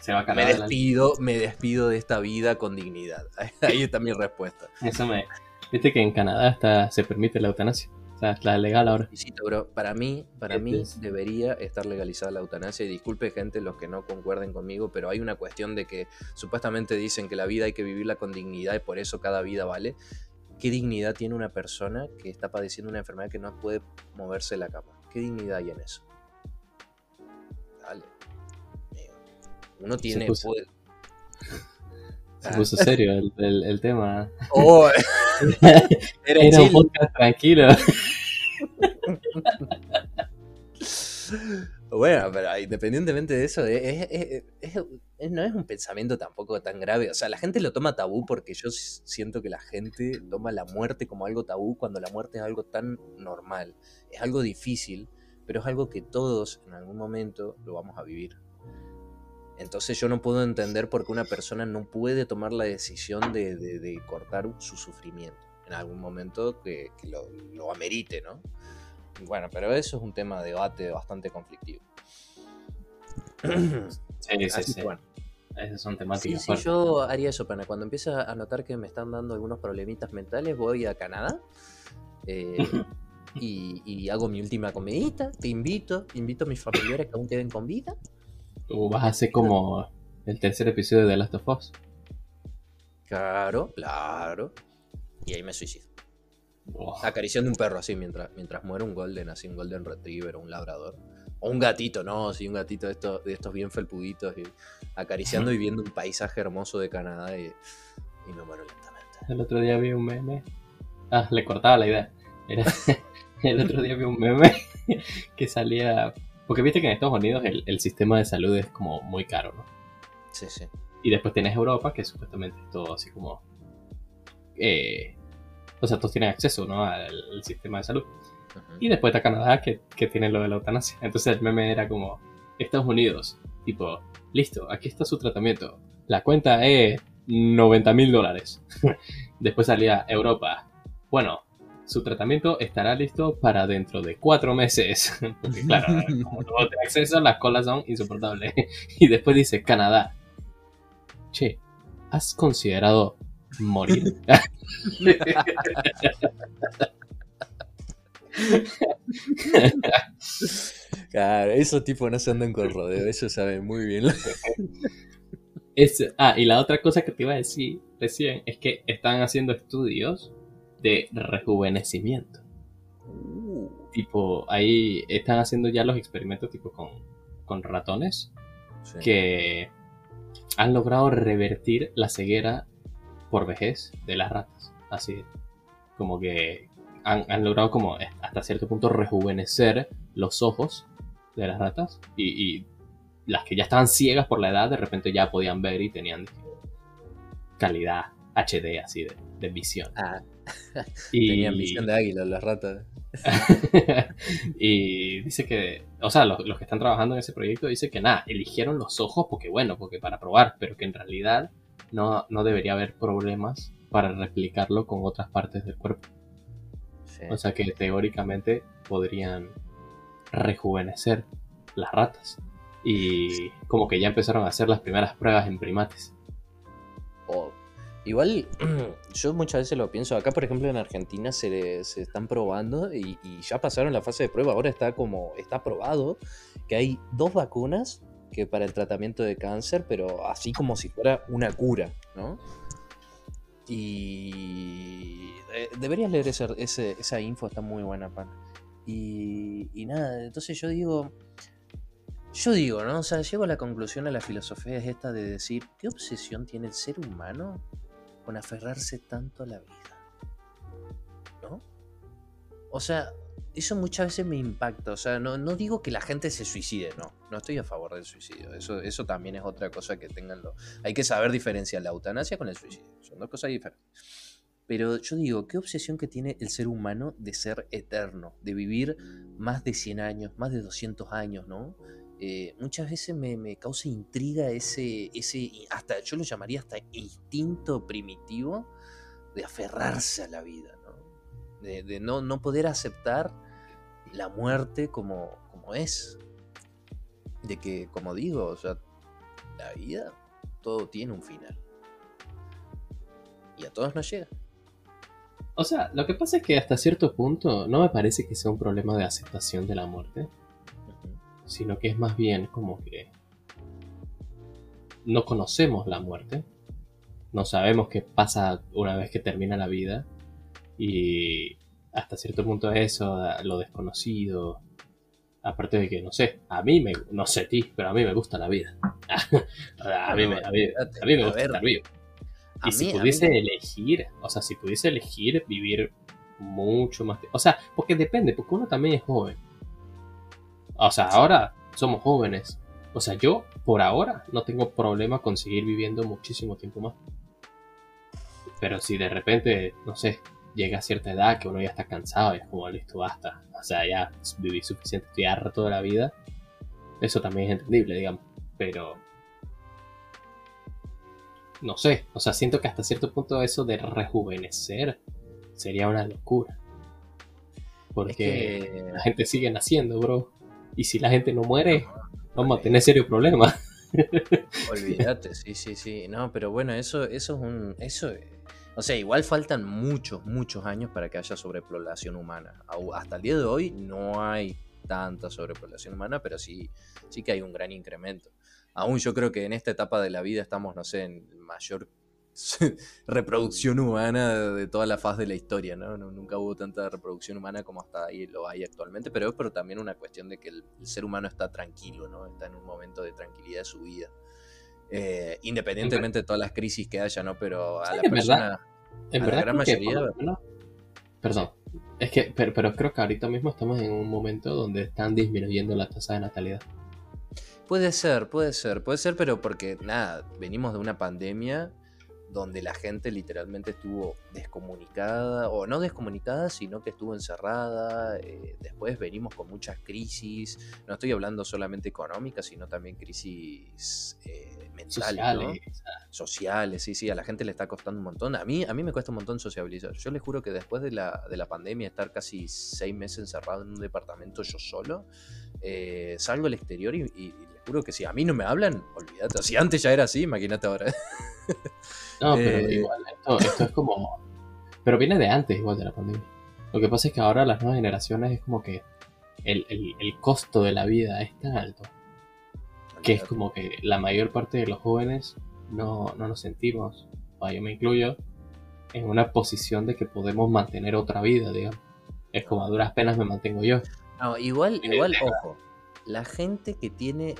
se va a
me despido, me despido de esta vida con dignidad. Ahí está mi respuesta.
Eso me, Viste que en Canadá hasta se permite la eutanasia. O sea, es la legal ahora.
Sí, pero para mí, para mí debería estar legalizada la eutanasia. Y disculpe, gente, los que no concuerden conmigo, pero hay una cuestión de que supuestamente dicen que la vida hay que vivirla con dignidad y por eso cada vida vale. ¿Qué dignidad tiene una persona que está padeciendo una enfermedad que no puede moverse de la cama? ¿Qué dignidad hay en eso? Dale. Uno tiene.
Se puso serio el, el, tema.
Oh,
era, un podcast tranquilo.
Bueno, pero independientemente de eso, no es un pensamiento tampoco tan grave. O sea, la gente lo toma tabú porque yo siento que la gente toma la muerte como algo tabú cuando la muerte es algo tan normal. Es algo difícil, pero es algo que todos en algún momento lo vamos a vivir. Entonces yo no puedo entender por qué una persona no puede tomar la decisión de, cortar su sufrimiento en algún momento que, lo, amerite, ¿no? Bueno, pero eso es un tema de debate bastante conflictivo.
Sí, sí, sí. Bueno. Esas son temáticas.
Sí, sí, yo haría eso, pana. Cuando empiezo a notar que me están dando algunos problemitas mentales, voy a Canadá eh, y, y, hago mi última comidita. Te invito, invito a mis familiares que aún queden con vida
Tú vas a hacer como el tercer episodio de The Last of Us.
Claro, claro. Y ahí me suicido. Acariciando un perro así mientras, mientras muere un golden, así un golden retriever o un labrador. O un gatito, ¿no? Sí, un gatito de estos, de estos bien felpuditos. Y acariciando y viendo un paisaje hermoso de Canadá y, me muero lentamente.
El otro día vi un meme. Ah, le cortaba la idea. el otro día vi un meme que salía porque viste que en Estados Unidos el, sistema de salud es como muy caro, ¿no?
Sí, sí.
Y después tienes Europa, que supuestamente es todo así como... Eh, O sea, todos tienen acceso, ¿no? Al, al sistema de salud. Y después está Canadá, que, que tiene lo de la eutanasia. Entonces el meme era como, Estados Unidos, tipo, listo, aquí está su tratamiento. La cuenta es 90 mil dólares. después salía Europa. Bueno, su tratamiento estará listo para dentro de cuatro meses. Porque claro, como no tiene acceso, las colas son insoportables. y después dice Canadá. Che, ¿has considerado morir?
Claro, esos tipos no se andan con rodeo, ellos saben muy bien. lo-
Es, ah, y la otra cosa que te iba a decir recién es que están haciendo estudios de rejuvenecimiento.
Uh,
Tipo, ahí están haciendo ya los experimentos tipo con, con ratones
sí.
que han logrado revertir la ceguera por vejez de las ratas. Así, como que han, han logrado como hasta cierto punto rejuvenecer los ojos de las ratas y, y las que ya estaban ciegas por la edad de repente ya podían ver y tenían calidad HD así de, de visión.
Ah,
Y,
tenían visión de águila las ratas.
y dice que, o sea, los, los que están trabajando en ese proyecto dice que nada, eligieron los ojos porque bueno, porque para probar, pero que en realidad no, no debería haber problemas para replicarlo con otras partes del cuerpo.
Sí.
O sea que teóricamente podrían rejuvenecer las ratas. Y como que ya empezaron a hacer las primeras pruebas en primates.
O- igual, yo muchas veces lo pienso. Acá, por ejemplo, en Argentina se, se están probando y, ya pasaron la fase de prueba. Ahora está como está probado que hay dos vacunas que para el tratamiento de cáncer, pero así como si fuera una cura, ¿no? Y eh, deberías leer ese- esa info, está muy buena, pan. Y, y nada, entonces yo digo, yo digo, ¿no? O sea, llego a la conclusión a la filosofía es esta de decir, ¿qué obsesión tiene el ser humano con aferrarse tanto a la vida? ¿No? O sea, eso muchas veces me impacta. O sea, no, no digo que la gente se suicide, no. No estoy a favor del suicidio. Eso, eso también es otra cosa que tenganlo. Hay que saber diferenciar la eutanasia con el suicidio. Son dos cosas diferentes. Pero yo digo, ¿qué obsesión que tiene el ser humano de ser eterno? De vivir más de 100 años, más de 200 años, ¿no? Eh, muchas veces me, me causa intriga ese, ese, hasta yo lo llamaría hasta instinto primitivo de aferrarse a la vida, ¿no? De, no, no poder aceptar la muerte como, como es. De que, como digo, o sea, la vida, todo tiene un final. Y a todos nos llega.
O sea, lo que pasa es que hasta cierto punto no me parece que sea un problema de aceptación de la muerte. Sino que es más bien como que no conocemos la muerte, no sabemos qué pasa una vez que termina la vida y hasta cierto punto eso, lo desconocido, aparte de que no sé, a mí me, no sé a ti, pero a mí me gusta la vida. a, mí me, a, mí, a mí me gusta estar vivo. Y si pudiese elegir, o sea, si pudiese elegir vivir mucho más. O sea, porque depende, porque uno también es joven. O sea, ahora somos jóvenes. O sea, yo por ahora no tengo problema con seguir viviendo muchísimo tiempo más. Pero si de repente, no sé, llega a cierta edad que uno ya está cansado y es como, listo, basta. O sea, ya viví suficiente, estoy harto de la vida. Eso también es entendible, digamos. Pero no sé, o sea, siento que hasta cierto punto eso de rejuvenecer sería una locura. Porque
que-
la gente sigue naciendo, bro. Y si la gente no muere, vamos a tener serios problemas.
Olvídate, sí, sí, sí. No, pero bueno, eso, eso es un. Eso, o sea, igual faltan muchos, muchos años para que haya sobrepoblación humana. Hasta el día de hoy no hay tanta sobrepoblación humana, pero sí, sí que hay un gran incremento. Aún yo creo que en esta etapa de la vida estamos, no sé, en mayor reproducción humana de toda la faz de la historia, ¿no? No- Nunca hubo tanta reproducción humana como hasta ahí lo hay actualmente, pero es pero también una cuestión de que el, el ser humano está tranquilo, ¿no? Está en un momento de tranquilidad de su vida. Eh, independientemente de todas las crisis que haya, ¿no? Pero a la
en
persona...
verdad. En
A la
verdad,
gran mayoría-
menos- Perdón. Es que, pero, pero creo que ahorita mismo estamos en un momento donde están disminuyendo la tasa de natalidad.
Puede ser, puede ser, puede ser, pero porque nada, venimos de una pandemia donde la gente literalmente estuvo descomunicada, o no descomunicada, sino que estuvo encerrada. eh, después venimos con muchas crisis, no estoy hablando solamente económicas, sino también crisis eh, mentales, ¿no?
Sociales.
sociales, sí, sí, a la gente le está costando un montón. A mí, a mí me cuesta un montón sociabilizar. Yo les juro que después de la, de la pandemia, estar casi seis meses encerrado en un departamento yo solo, eh, salgo al exterior y, juro que si a mí no me hablan, olvídate. Si antes ya era así, imagínate ahora.
No, pero
Eh,
igual, esto, esto es como. Pero viene de antes, igual de la pandemia. Lo que pasa es que ahora las nuevas generaciones es como que el, el- el costo de la vida es tan alto que es como que la mayor parte de los jóvenes no, no nos sentimos, o yo me incluyo, en una posición de que podemos mantener otra vida, digamos. Es como a duras penas me mantengo yo.
No, igual,
Viene
igual, ojo. La gente que tiene.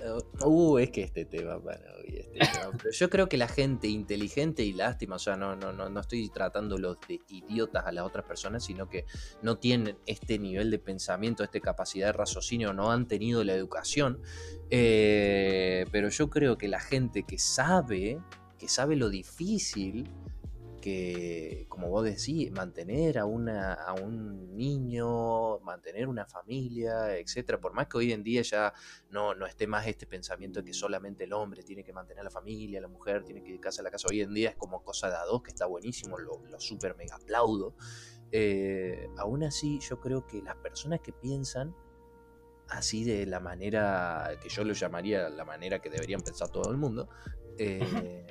Uh, es que este tema, hoy, este tema. Pero yo creo que la gente inteligente y lástima, o sea, no, no, no, no estoy tratándolos de idiotas a las otras personas, sino que no tienen este nivel de pensamiento, esta capacidad de raciocinio, no han tenido la educación. Eh, pero yo creo que la gente que sabe, que sabe lo difícil que, como vos decís, mantener a, una, a un niño, mantener una familia, etcétera, por más que hoy en día ya no, no esté más este pensamiento de que solamente el hombre tiene que mantener a la familia, la mujer tiene que dedicarse a la casa, hoy en día es como cosa de a dos, que está buenísimo, lo, lo super mega aplaudo. Eh, aún así, yo creo que las personas que piensan así de la manera que yo lo llamaría la manera que deberían pensar todo el mundo, eh,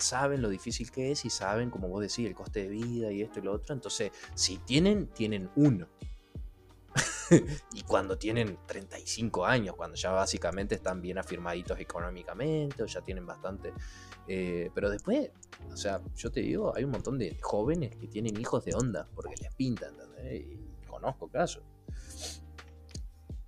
saben lo difícil que es y saben, como vos decís, el coste de vida y esto y lo otro. Entonces, si tienen, tienen uno. y cuando tienen 35 años, cuando ya básicamente están bien afirmaditos económicamente o ya tienen bastante... eh, pero después, o sea, yo te digo, hay un montón de jóvenes que tienen hijos de onda porque les pintan, ¿entendés? Y conozco casos.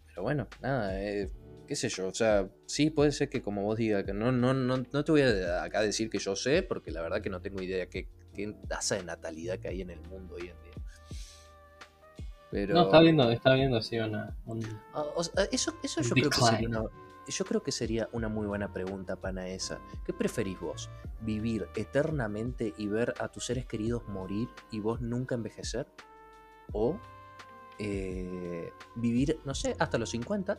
Pero bueno, nada, eh, qué sé yo, o sea, sí puede ser que como vos digas, que no, no, no, no te voy a acá decir que yo sé, porque la verdad que no tengo idea qué, qué tasa de natalidad que hay en el mundo hoy en día. Pero...
No, está viendo, está viendo así una. un-
Ah, o sea, eso, eso yo creo que sería una, yo creo que sería una muy buena pregunta, pana esa. ¿Qué preferís vos? ¿Vivir eternamente y ver a tus seres queridos morir y vos nunca envejecer? ¿O eh, vivir, no sé, hasta los 50?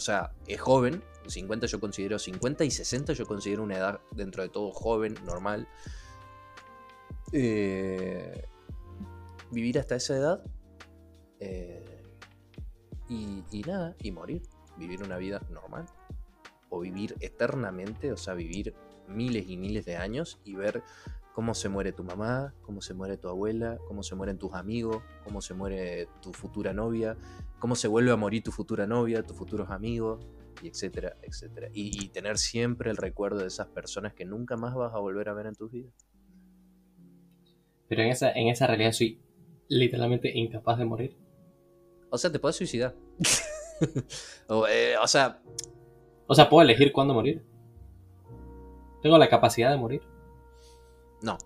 O sea, es joven, 50 yo considero 50 y 60 yo considero una edad dentro de todo joven, normal. Eh, vivir hasta esa edad eh, y, y nada, y morir, vivir una vida normal. O vivir eternamente, o sea, vivir miles y miles de años y ver cómo se muere tu mamá, cómo se muere tu abuela, cómo se mueren tus amigos, cómo se muere tu futura novia, cómo se vuelve a morir tu futura novia, tus futuros amigos, y etcétera, etcétera. Y, y tener siempre el recuerdo de esas personas que nunca más vas a volver a ver en tus vidas.
Pero en esa, en esa realidad soy literalmente incapaz de morir.
O sea, te puedes suicidar. o, eh, o sea,
O sea, puedo elegir cuándo morir. Tengo la capacidad de morir.
No.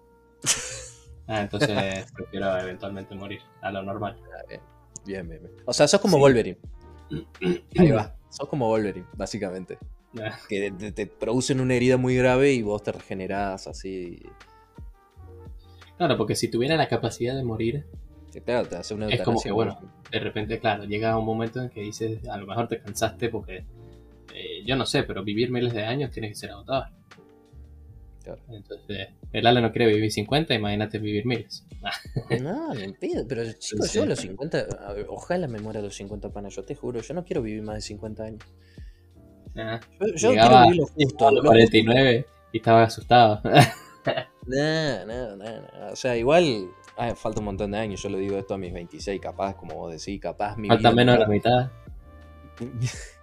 Ah, entonces prefiero eventualmente morir a lo normal.
Ah, bien, bien, bien. O sea, sos como
Sí.
Wolverine. Ahí va. Sos como Wolverine, básicamente.
Ah,
Que te, te producen una herida muy grave y vos te regenerás así.
Claro, porque si tuviera la capacidad de morir,
claro, te hace una
Es como que, bueno, de repente, claro, llega un momento en que dices, a lo mejor te cansaste porque, eh, yo no sé, pero vivir miles de años tiene que ser agotador.
Claro.
Entonces, el Ale no quiere vivir 50, imagínate vivir miles.
No, ni en pedo, pero chicos,
Sí,
yo a los 50, a ver, ojalá me muera a los 50 panas, yo te juro, yo no quiero vivir más de 50 años.
ah,
Yo, yo quiero vivir lo justo.
a los
lo
49 y estaba asustado.
No, no, no, no. O sea, igual ah, falta un montón de años. Yo lo digo esto a mis 26, capaz, como vos decís, capaz mi
Falta
vida.
menos de la mitad.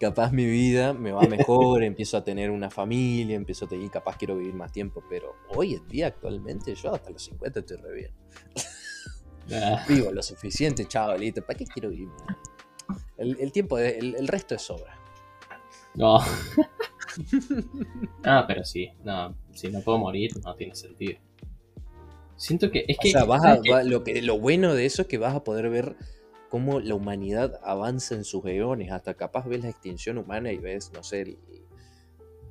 capaz mi vida me va mejor, empiezo a tener una familia, empiezo a tener, capaz quiero vivir más tiempo, pero hoy en día, actualmente, yo hasta los 50 estoy re bien.
Ah,
Vivo lo suficiente, chavalito, ¿para qué quiero vivir más? El, el tiempo, de- el, el resto es sobra.
No. ah, pero sí, no, si no puedo morir, no tiene sentido. Siento que es
O
que,
sea, vas a-
¿sabes qué?
va- lo, que, lo bueno de eso es que vas a poder ver cómo la humanidad avanza en sus eones, hasta capaz ves la extinción humana y ves, no sé, el-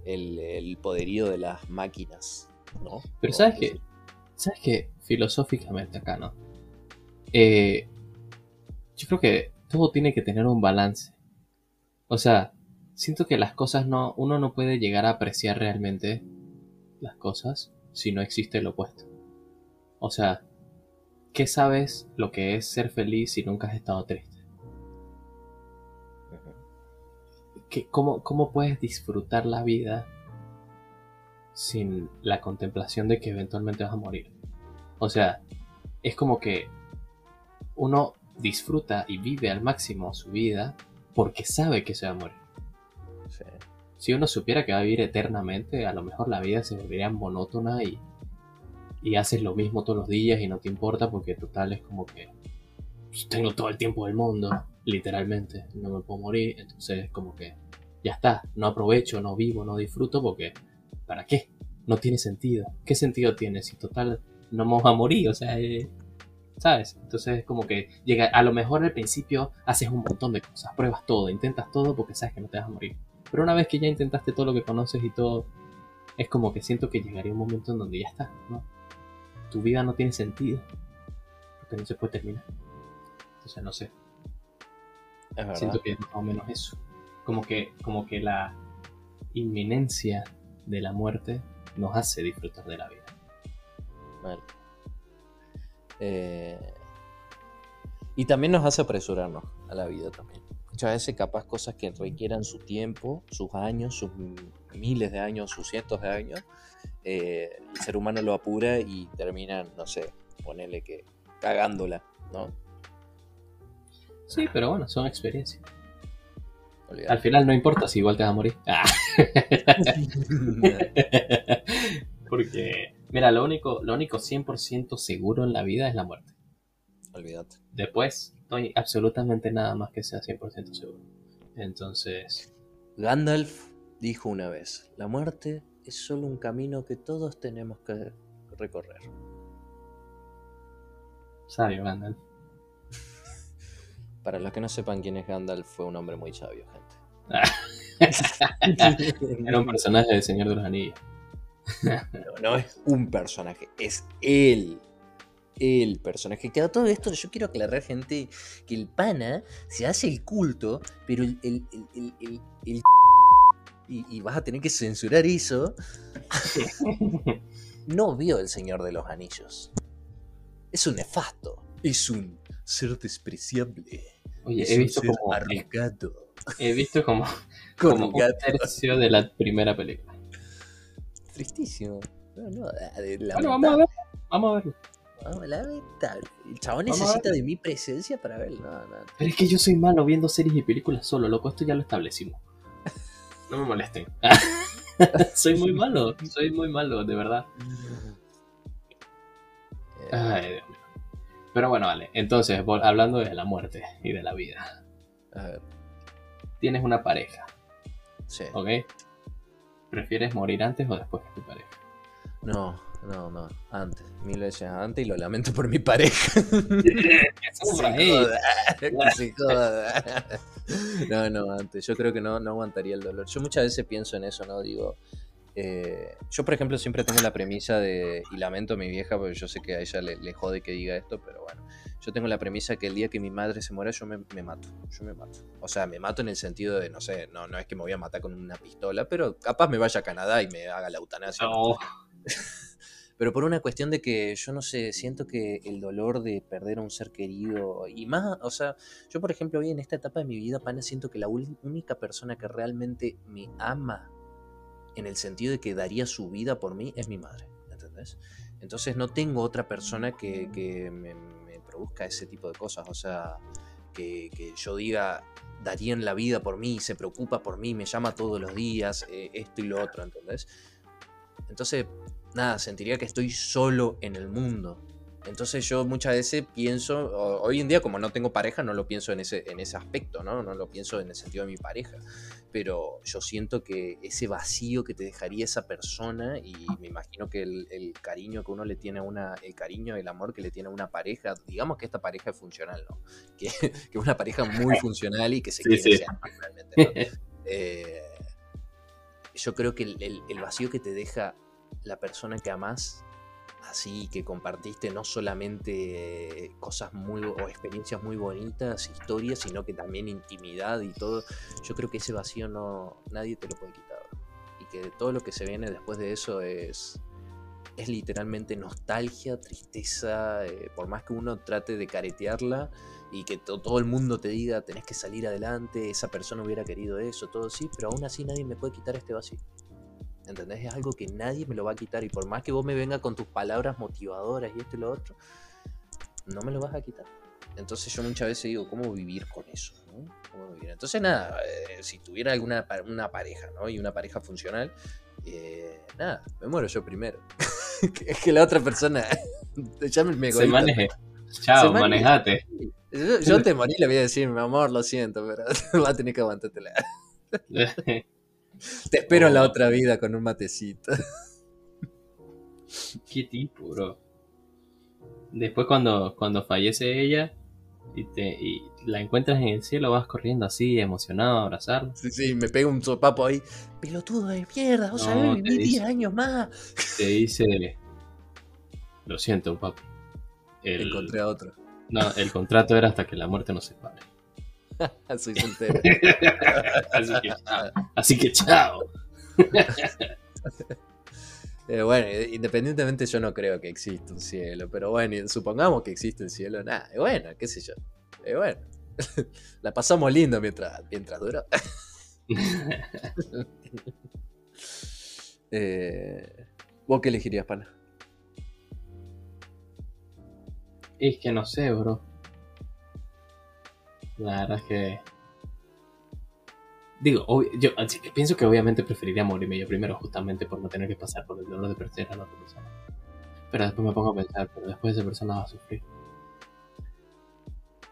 el, el poderío de las máquinas, ¿no?
Pero sabes que, sabes que filosóficamente acá, ¿no? Eh, yo creo que todo tiene que tener un balance. O sea, siento que las cosas no, uno no puede llegar a apreciar realmente las cosas si no existe lo opuesto. O sea, ¿qué sabes lo que es ser feliz si nunca has estado triste?
Ujú.
¿Qué- cómo, ¿Cómo puedes disfrutar la vida sin la contemplación de que eventualmente vas a morir? O sea, es como que uno disfruta y vive al máximo su vida porque sabe que se va a morir.
Sí.
Si uno supiera que va a vivir eternamente, a lo mejor la vida se volvería monótona y, y haces lo mismo todos los días y no te importa porque total es como que tengo todo el tiempo del mundo, literalmente, no me puedo morir, entonces como que ya está, no aprovecho, no vivo, no disfruto porque ¿para qué? No tiene sentido. ¿Qué sentido tiene si total no vamos a morir? O sea, eh, ¿sabes? Entonces es como que llega, a lo mejor al principio haces un montón de cosas, pruebas todo, intentas todo porque sabes que no te vas a morir. Pero una vez que ya intentaste todo lo que conoces y todo, es como que siento que llegaría un momento en donde ya está, ¿no? Tu vida no tiene sentido. Porque no se puede terminar. Entonces no sé.
Es.
Siento que es más o menos eso. Como que, como que la inminencia de la muerte nos hace disfrutar de la vida.
Mal. Eh, y también nos hace apresurarnos a la vida también. Muchas veces capaz cosas que requieran su tiempo, sus años, sus miles de años, sus cientos de años, eh, el ser humano lo apura y termina, no sé, ponerle que cagándola, ¿no?
Sí, pero bueno, son experiencias. Al final no importa si igual te vas a morir. Ah. Porque, mira, lo único, lo único 100% seguro en la vida es la muerte.
Olvídate.
Después, no hay absolutamente nada más que sea 100% seguro. Entonces,
Gandalf dijo una vez, la muerte es solo un camino que todos tenemos que recorrer.
sabio Gandalf.
Para los que no sepan quién es Gandalf, fue un hombre muy sabio, gente.
Era un personaje del Señor de los Anillos.
No, no es un personaje, es él. El personaje. Que a todo esto yo quiero aclarar, gente, que el pana se hace el culto, pero el. el- el- el- el- el- y, y vas a tener que censurar eso. No vio el Señor de los Anillos. Es un nefasto. Es un ser despreciable.
Oye,
es
he
un
visto
ser
como,
arrogado.
he visto como, como
un
tercio de la primera película.
Tristísimo. No, no,
Bueno, vamos a ver. Vamos a verlo.
No, lamentable. El chabón
Vamos
necesita de mi presencia para verlo. No, no.
Pero es que yo soy malo viendo series y películas solo, loco. Esto ya lo establecimos. No me molesten. soy muy malo, soy muy malo, de verdad.
Eh,
Ay, Dios mío. Pero bueno, vale. Entonces, hablando de la muerte y de la vida.
a ver,
Tienes una pareja,
sí.
¿ok? ¿Prefieres morir antes o después de tu pareja?
No, no, no. Antes. Mil veces antes y lo lamento por mi pareja. Joda. No, no, antes. Yo creo que no, no aguantaría el dolor. Yo muchas veces pienso en eso, ¿no? Digo, eh, yo por ejemplo siempre tengo la premisa de, y lamento a mi vieja porque yo sé que a ella le, le jode que diga esto, pero bueno, yo tengo la premisa que el día que mi madre se muera yo me, me mato, yo me mato. O sea, me mato en el sentido de, no sé, no, no es que me voy a matar con una pistola, pero capaz me vaya a Canadá y me haga la eutanasia.
No.
Pero por una cuestión de que yo no sé, siento que el dolor de perder a un ser querido y más, o sea, yo por ejemplo hoy en esta etapa de mi vida, pana, siento que la única persona que realmente me ama en el sentido de que daría su vida por mí es mi madre, ¿entendés? Entonces no tengo otra persona que, que me, me produzca ese tipo de cosas, o sea, que, que yo diga, darían la vida por mí, se preocupa por mí, me llama todos los días, eh, esto y lo otro, ¿entendés? Entonces, nada, sentiría que estoy solo en el mundo. Entonces yo muchas veces pienso, hoy en día como no tengo pareja, no lo pienso en ese, en ese aspecto, ¿no? No lo pienso en el sentido de mi pareja. Pero yo siento que ese vacío que te dejaría esa persona, y me imagino que el, el cariño que uno le tiene a una, el cariño, el amor que le tiene a una pareja, digamos que esta pareja es funcional, ¿no? Que, que es una pareja muy funcional y que se
Sí,
quiere
sí.
realmente, ¿no? Eh, yo creo que el, el vacío que te deja la persona que amás así que compartiste no solamente cosas muy o experiencias muy bonitas, historias, sino que también intimidad y todo. Yo creo que ese vacío no nadie te lo puede quitar y que todo lo que se viene después de eso es es literalmente nostalgia, tristeza, eh, por más que uno trate de caretearla y que todo el mundo te diga tenés que salir adelante, esa persona hubiera querido eso, todo sí, pero aún así nadie me puede quitar este vacío. ¿Entendés? Es algo que nadie me lo va a quitar. Y por más que vos me venga con tus palabras motivadoras y esto y lo otro, no me lo vas a quitar. Entonces yo muchas veces digo, ¿cómo vivir con eso? Entonces nada, eh, si tuviera alguna una pareja, ¿no? Y una pareja funcional, eh, nada, me muero yo primero. es que la otra persona
ya me, Se maneje. Chao, manejate.
Yo, te morí le voy a decir, mi amor, lo siento, pero va a tener que aguantártela. Te espero en la oh. otra vida con un matecito.
Qué tipo, bro. Después cuando, cuando fallece ella y, te, la encuentras en el cielo, vas corriendo así, emocionado a abrazarla.
Sí, sí, me pega un sopapo ahí. Pelotudo de mierda, vos sabés vivir 10 años más.
Te dice, lo siento, papi.
Encontré a otro.
No, el contrato era hasta que la muerte nos separe.
Soy soltero.
así, que, chao.
Eh, bueno, independientemente yo no creo que exista un cielo, pero bueno, supongamos que existe un cielo, nada, bueno, qué sé yo. bueno, la pasamos lindo mientras, mientras duró. Eh, ¿Vos qué elegirías, pana?
Es que no sé, bro. La verdad es que. Digo, yo pienso que obviamente preferiría morirme yo primero, justamente por no tener que pasar por el dolor de perder a la otra persona. Pero después me pongo a pensar, pero después esa persona va a sufrir.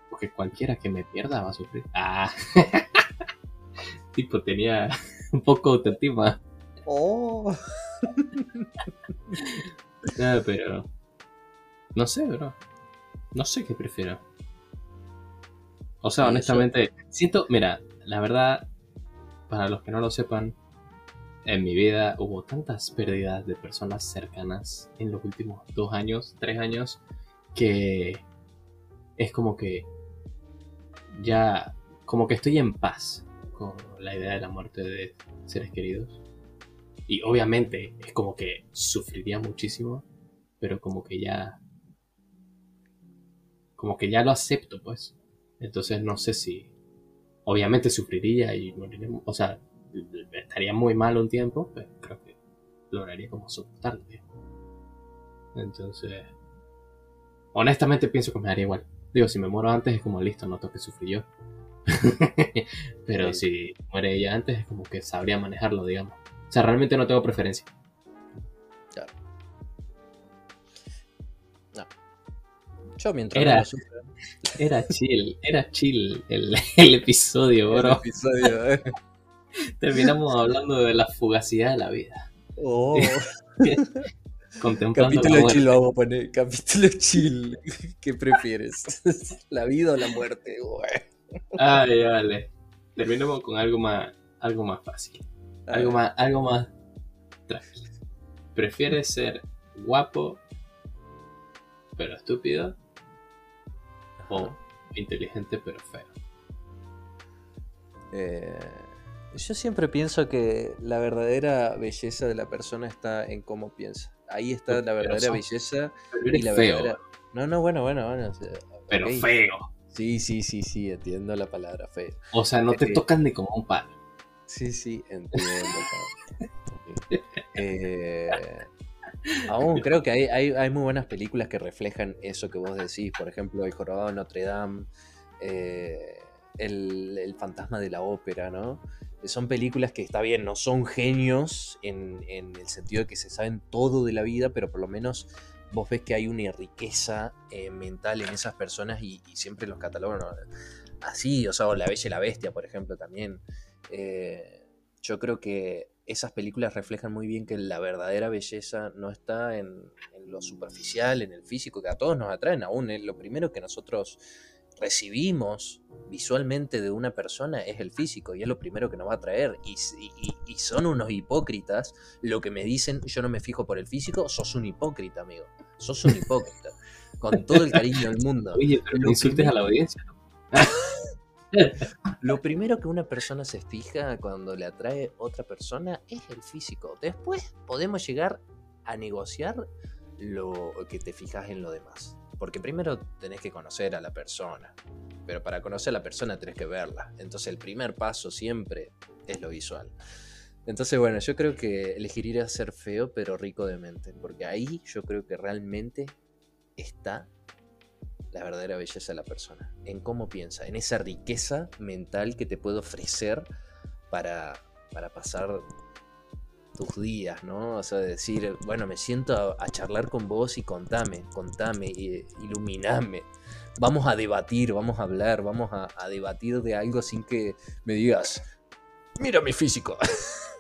Porque cualquiera que me pierda va a sufrir. Ah. tipo, tenía un poco de autoestima.
Oh.
no, pero. No sé, bro. No sé qué prefiero. O sea, honestamente, siento, mira, la verdad, para los que no lo sepan, en mi vida hubo tantas pérdidas de personas cercanas en los últimos dos años, tres años, que es como que ya, como que estoy en paz con la idea de la muerte de seres queridos. Y obviamente es como que sufriría muchísimo, pero como que ya, como que ya lo acepto, pues. Entonces no sé si. Obviamente sufriría y moriría. O sea, estaría muy mal un tiempo, pero creo que lograría como soportarlo. Entonces. Honestamente pienso que me daría igual. Digo, si me muero antes es como listo, no tengo que sufrir yo. pero si muere ella antes es como que sabría manejarlo, digamos. O sea, realmente no tengo preferencia.
Claro. No. Yo mientras Era...
Era chill, era chill el, el episodio, bro.
El episodio, eh.
Terminamos hablando de la fugacidad de la vida.
Oh.
Contemplando
Capítulo chill vamos a poner. Capítulo chill. ¿Qué prefieres? ¿La vida o la muerte?
Ay, vale. Terminemos con algo más, algo más fácil. Algo más, algo más tranquilo. ¿Prefieres ser guapo pero estúpido? Inteligente pero feo.
Eh, yo siempre pienso que la verdadera belleza de la persona está en cómo piensa. Ahí está la verdadera belleza
y la feo.
No, no, bueno, bueno, bueno.
pero feo.
Sí, sí, sí, sí, entiendo la palabra feo.
O sea, no te eh, tocan ni como un palo.
Sí, sí, entiendo. eh, Aún creo que hay, muy buenas películas que reflejan eso que vos decís. Por ejemplo, El Jorobado de Notre Dame, eh, el, Fantasma de la Ópera, ¿no? Son películas que está bien, no son genios en, el sentido de que se saben todo de la vida, pero por lo menos vos ves que hay una riqueza eh, mental en esas personas y, siempre los catalogan así, o sea, La Bella y la Bestia, por ejemplo, también. Eh, yo creo que esas películas reflejan muy bien que la verdadera belleza no está en, lo superficial, en el físico, que a todos nos atraen aún. Es lo primero que nosotros recibimos visualmente de una persona es el físico y es lo primero que nos va a traer. Y, y- y son unos hipócritas. Lo que me dicen, yo no me fijo por el físico, sos un hipócrita, amigo. Sos un hipócrita. Con todo el cariño del mundo.
Oye, pero no insultes a la audiencia.
Lo primero que una persona se fija cuando le atrae otra persona es el físico. Después podemos llegar a negociar lo que te fijas en lo demás. Porque primero tenés que conocer a la persona. Pero para conocer a la persona tenés que verla. Entonces el primer paso siempre es lo visual. Entonces bueno, yo creo que elegiría ser feo pero rico de mente. Porque ahí yo creo que realmente está la verdadera belleza de la persona, en cómo piensa, en esa riqueza mental que te puede ofrecer para, para pasar tus días, ¿no? O sea, decir, bueno, me siento a, charlar con vos y contame, contame, i- iluminame. Vamos a debatir, vamos a hablar, vamos a, debatir de algo sin que me digas, mira mi físico.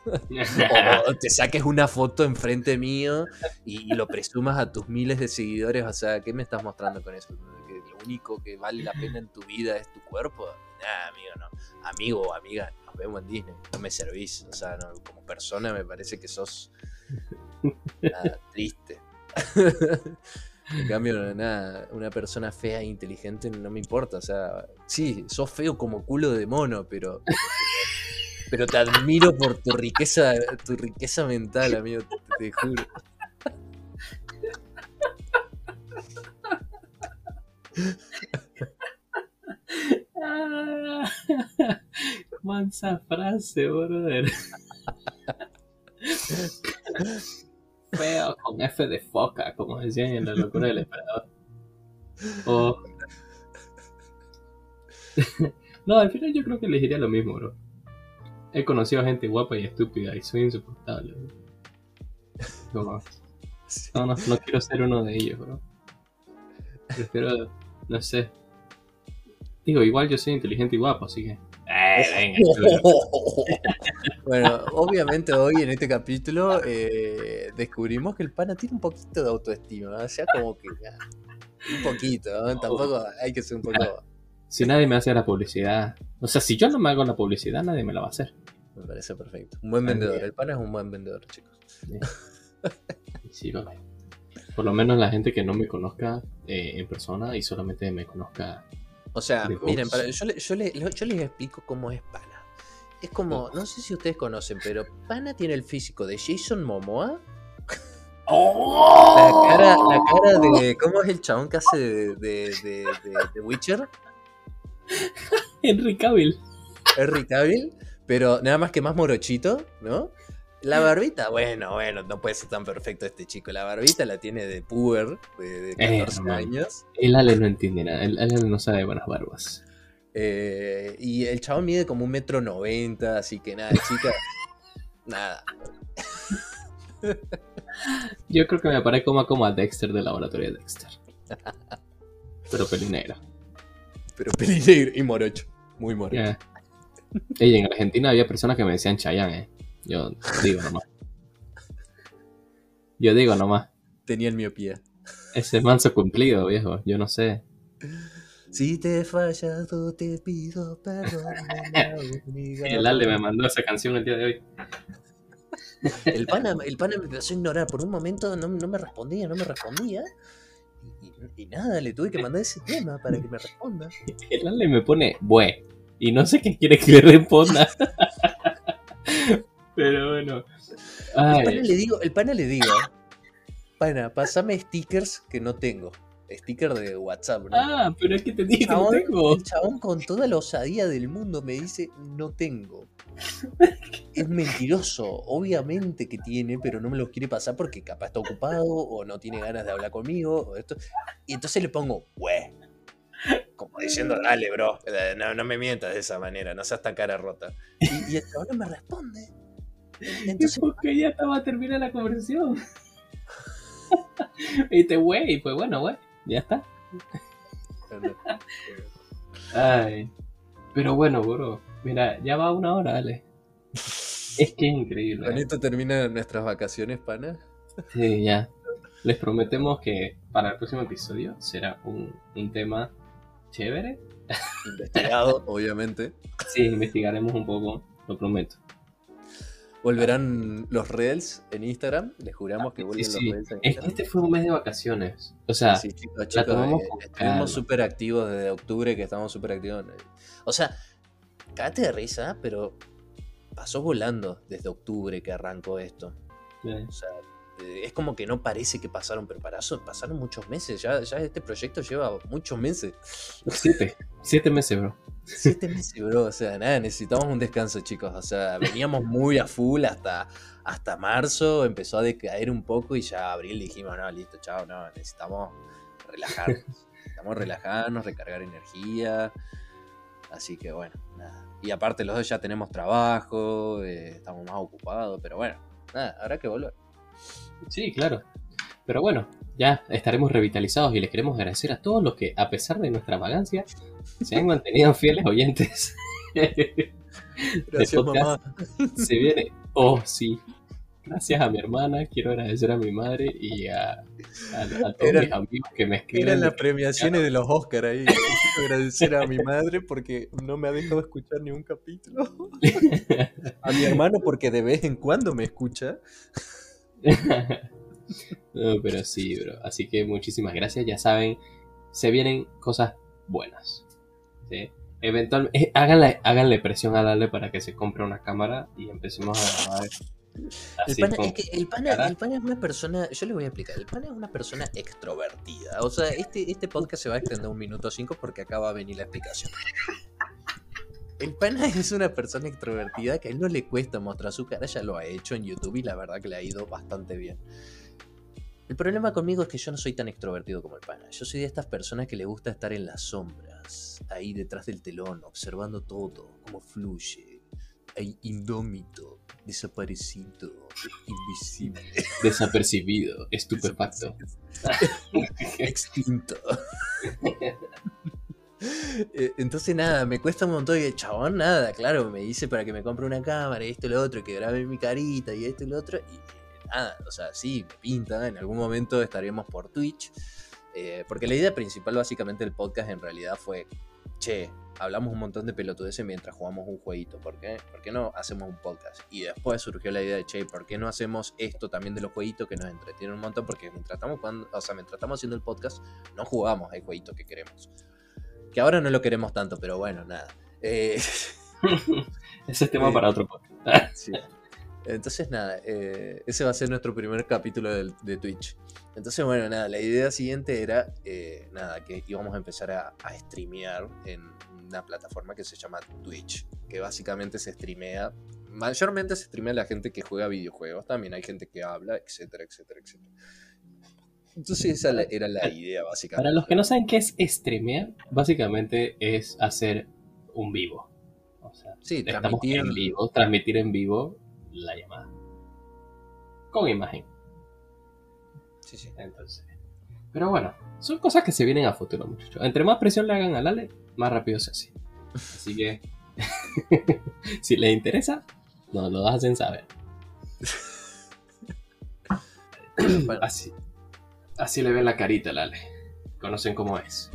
o te saques una foto enfrente mío y, y lo presumas a tus miles de seguidores. O sea, ¿qué me estás mostrando con eso? ¿Que lo único que vale la pena en tu vida es tu cuerpo? Nah, amigo, no. Amigo o amiga, nos vemos en Disney. No me servís. O sea, no, como persona me parece que sos nada, triste. En cambio, nada, una persona fea e inteligente no me importa. O sea, sí, sos feo como culo de mono, pero pero te admiro por tu riqueza, tu riqueza mental, amigo, te, te juro.
Ah, Mansa frase, brother. Feo con F de foca, como decían en la locura del emperador. O- no, al final yo creo que elegiría lo mismo, bro. He conocido a gente guapa y estúpida y soy insoportable, bro. Como, no, no, no quiero ser uno de ellos, bro. Prefiero, no sé. Digo, igual yo soy inteligente y guapo, así que. Eh, venga.
Bueno, obviamente hoy en este capítulo eh, descubrimos que el pana tiene un poquito de autoestima, o sea, como que ya, un poquito, ¿no? tampoco hay que ser un poco...
Si nadie me hace la publicidad. O sea, si yo no me hago la publicidad, nadie me la va a hacer.
Me parece perfecto. Un buen vendedor, el pana es un buen vendedor, chicos.
Sí, vale. Por lo menos la gente que no me conozca eh, en persona y solamente me conozca.
O sea, miren, para- yo, yo, le- yo les explico cómo es Pana. Es como, no sé si ustedes conocen, pero Pana tiene el físico de Jason Momoa. La cara, la cara de. ¿Cómo es el chabón que hace de, de, de- de- de Witcher?
Henry Cavill.
Henry Cavill, pero nada más que más morochito, ¿no? La barbita, bueno, bueno, no puede ser tan perfecto este chico. La barbita la tiene de puber, de, de 14
hermano.
años.
El Ale no entiende nada. El Ale no sabe de buenas barbas.
Eh, y el chabón mide como un metro noventa, así que nada, chica. nada.
Yo creo que me parezco más como a Dexter del laboratorio de Dexter. Pero pelinegro.
Pero pelinegro y morocho. Muy morocho.
Ya. Ey, en Argentina había personas que me decían Chayanne, eh. Yo digo nomás. Yo digo nomás.
Tenían miopía.
Ese manso cumplido, viejo. Yo no sé.
Si te he fallado, te pido perdón.
El Ale me mandó esa canción el día de hoy.
El pana, el pana me empezó a ignorar. Por un momento no, no me respondía, no me respondía. Y, y- y nada, le tuve que mandar ese tema para que me responda.
El Ale me pone, bue. Y no sé qué quiere que le responda. Pero bueno.
El pana le digo, el pana le digo, pana, pasame stickers que no tengo. Sticker de WhatsApp, ¿no?
ah, pero es que te dije que no tengo.
El chabón con toda la osadía del mundo me dice, no tengo. Es mentiroso, obviamente que tiene, pero no me los quiere pasar porque capaz está ocupado o no tiene ganas de hablar conmigo. O esto. Y entonces le pongo, güey. Como diciendo, dale, bro, eh, no, no me mientas de esa manera, no seas tan cara rota. Y, y el chabón no me responde. Entonces,
Porque ya estaba a terminar la conversación. y te güey, pues bueno, güey. Ya está. Ay. Pero bueno, bro. Mira, ya va una hora, Ale. Es que es increíble.
con esto terminan nuestras vacaciones, pana.
Sí, ya. Les prometemos que para el próximo episodio será un, un tema chévere.
Investigado, obviamente.
Sí, investigaremos un poco, lo prometo.
Volverán los reels en Instagram. Les juramos que vuelven
Sí, sí.
los reels en Instagram.
este fue un mes de vacaciones. O sea,
Sí, chicos, chicos, eh, estuvimos súper activos desde octubre, que estamos súper activos. O sea, cagate de risa, pero pasó volando desde octubre que arrancó esto. O sea, es como que no parece que pasaron, pero parazo- pasaron muchos meses. Ya, ya este proyecto lleva muchos meses.
siete. Siete meses, bro.
Siete meses, bro. O sea, nada, necesitamos un descanso, chicos. O sea, veníamos muy a full hasta, hasta marzo, empezó a decaer un poco y ya abril dijimos, no, listo, chao, no, necesitamos relajarnos. necesitamos relajarnos, recargar energía. Así que bueno, nada. Y aparte los dos ya tenemos trabajo, eh, estamos más ocupados, pero bueno, nada, habrá que volver.
Sí, claro. Pero bueno, ya estaremos revitalizados y les queremos agradecer a todos los que, a pesar de nuestra vagancia, se han mantenido fieles oyentes.
Gracias, mamá.
se viene. Oh, sí. Gracias a mi hermana, quiero agradecer a mi madre y a, a- a todos
Era-
mis amigos que me escriben.
Eran las premiaciones de los Oscar ahí. Quiero agradecer a mi madre porque no me ha dejado escuchar ni un capítulo. A mi hermano porque de vez en cuando me escucha.
no, pero sí, bro. Así que muchísimas gracias. Ya saben, se vienen cosas buenas. ¿sí? Eventualmente, eh, háganle, háganle presión a Dale para que se compre una cámara y empecemos a grabar.
El pana, es que el pana,
cara.
el pana es una persona, yo le voy a explicar, el pana es una persona extrovertida. O sea, este, este podcast se va a extender un minuto cinco porque acá va a venir la explicación. El pana es una persona extrovertida que a él no le cuesta mostrar su cara, ya lo ha hecho en YouTube y la verdad que le ha ido bastante bien. El problema conmigo es que yo no soy tan extrovertido como el pana. Yo soy de estas personas que le gusta estar en las sombras, ahí detrás del telón, observando todo, cómo fluye, ahí indómito, desaparecido, invisible,
desapercibido, estupefacto.
extinto. Eh, Entonces nada, me cuesta un montón y el chabón nada, claro, me dice para que me compre una cámara y esto y lo otro, que grabe mi carita y esto y lo otro, y nada, o sea, sí, me pinta, en algún momento estaremos por Twitch, eh, porque la idea principal básicamente del podcast en realidad fue, che, hablamos un montón de pelotudeces mientras jugamos un jueguito, ¿por qué? ¿Por qué no hacemos un podcast? Y después surgió la idea de, che, ¿por qué no hacemos esto también de los jueguitos que nos entretienen un montón? Porque mientras estamos jugando, o sea, mientras estamos haciendo el podcast, no jugamos al jueguito que queremos. Que ahora no lo queremos tanto, pero bueno, nada. Eh,
Ese es tema
Eh,
para otro podcast.
sí. Entonces, nada, eh, ese va a ser nuestro primer capítulo de, Twitch. Entonces, bueno, nada, la idea siguiente era, eh, nada, que íbamos a empezar a, a streamear en una plataforma que se llama Twitch, que básicamente se streamea, mayormente se streamea la gente que juega videojuegos, también hay gente que habla, etcétera, etcétera, etcétera. Entonces esa era la idea, básicamente.
Para los que no saben qué es streamear, básicamente es hacer un vivo. O sea,
Sí,
estamos
transmitir
en vivo, transmitir en vivo la llamada. Con imagen.
Sí, sí.
Entonces. Pero bueno, son cosas que se vienen a futuro, muchachos. Entre más presión le hagan al Ale, más rápido se hace. Así que, si les interesa, nos lo hacen saber. Así, así le ven la carita al Ale. Conocen cómo es.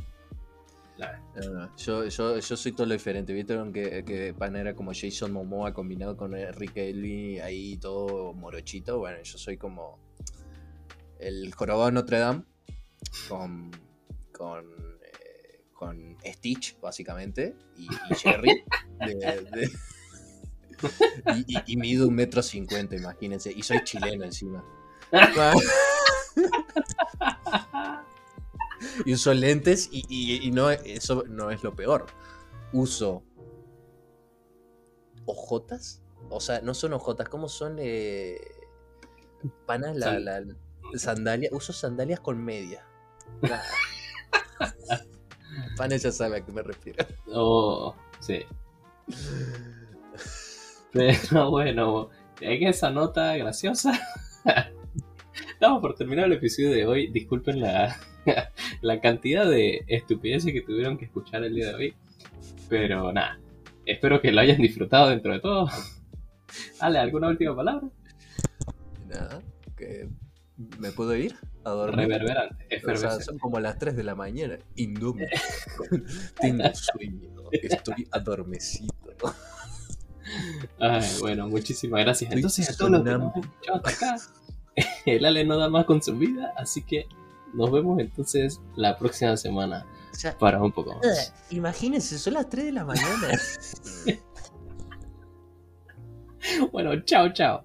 No, no, Yo, yo, yo soy todo lo diferente. ¿Vieron que, que Pan era como Jason Momoa combinado con Enrique Elvi ahí todo morochito? Bueno, yo soy como el jorobado Notre Dame con, con, eh, con Stitch, básicamente, y, y Jerry. de- de- y, y, y mido un metro cincuenta, imagínense. Y soy chileno encima. y uso lentes y, y- y no, eso no es lo peor. Uso ojotas. O sea, no son ojotas, ¿cómo son? Eh, panas, la, la- sandalias. Uso sandalias con media. Nah. Pana ya sabe a qué me refiero.
Oh, sí. Pero bueno, en esa nota graciosa, estamos por terminar el episodio de hoy. Disculpen la, la cantidad de estupideces que tuvieron que escuchar el día de hoy. Pero nada, espero que lo hayan disfrutado dentro de todo. Ale, ¿alguna última palabra?
Nada, que ¿me puedo ir? a dormir.
Reverberante,
O sea,
efervescente.
son como las 3 de la mañana. Indómito. Tengo sueño. Estoy adormecido.
Ay, bueno, muchísimas gracias. Entonces, a todos los que nos han
sonámbulo.
escuchado hasta acá, el Ale no da más con su vida, así que nos vemos entonces la próxima semana
O sea,
para un poco más.
imagínense, son las 3 de la mañana.
Bueno, chao, chao.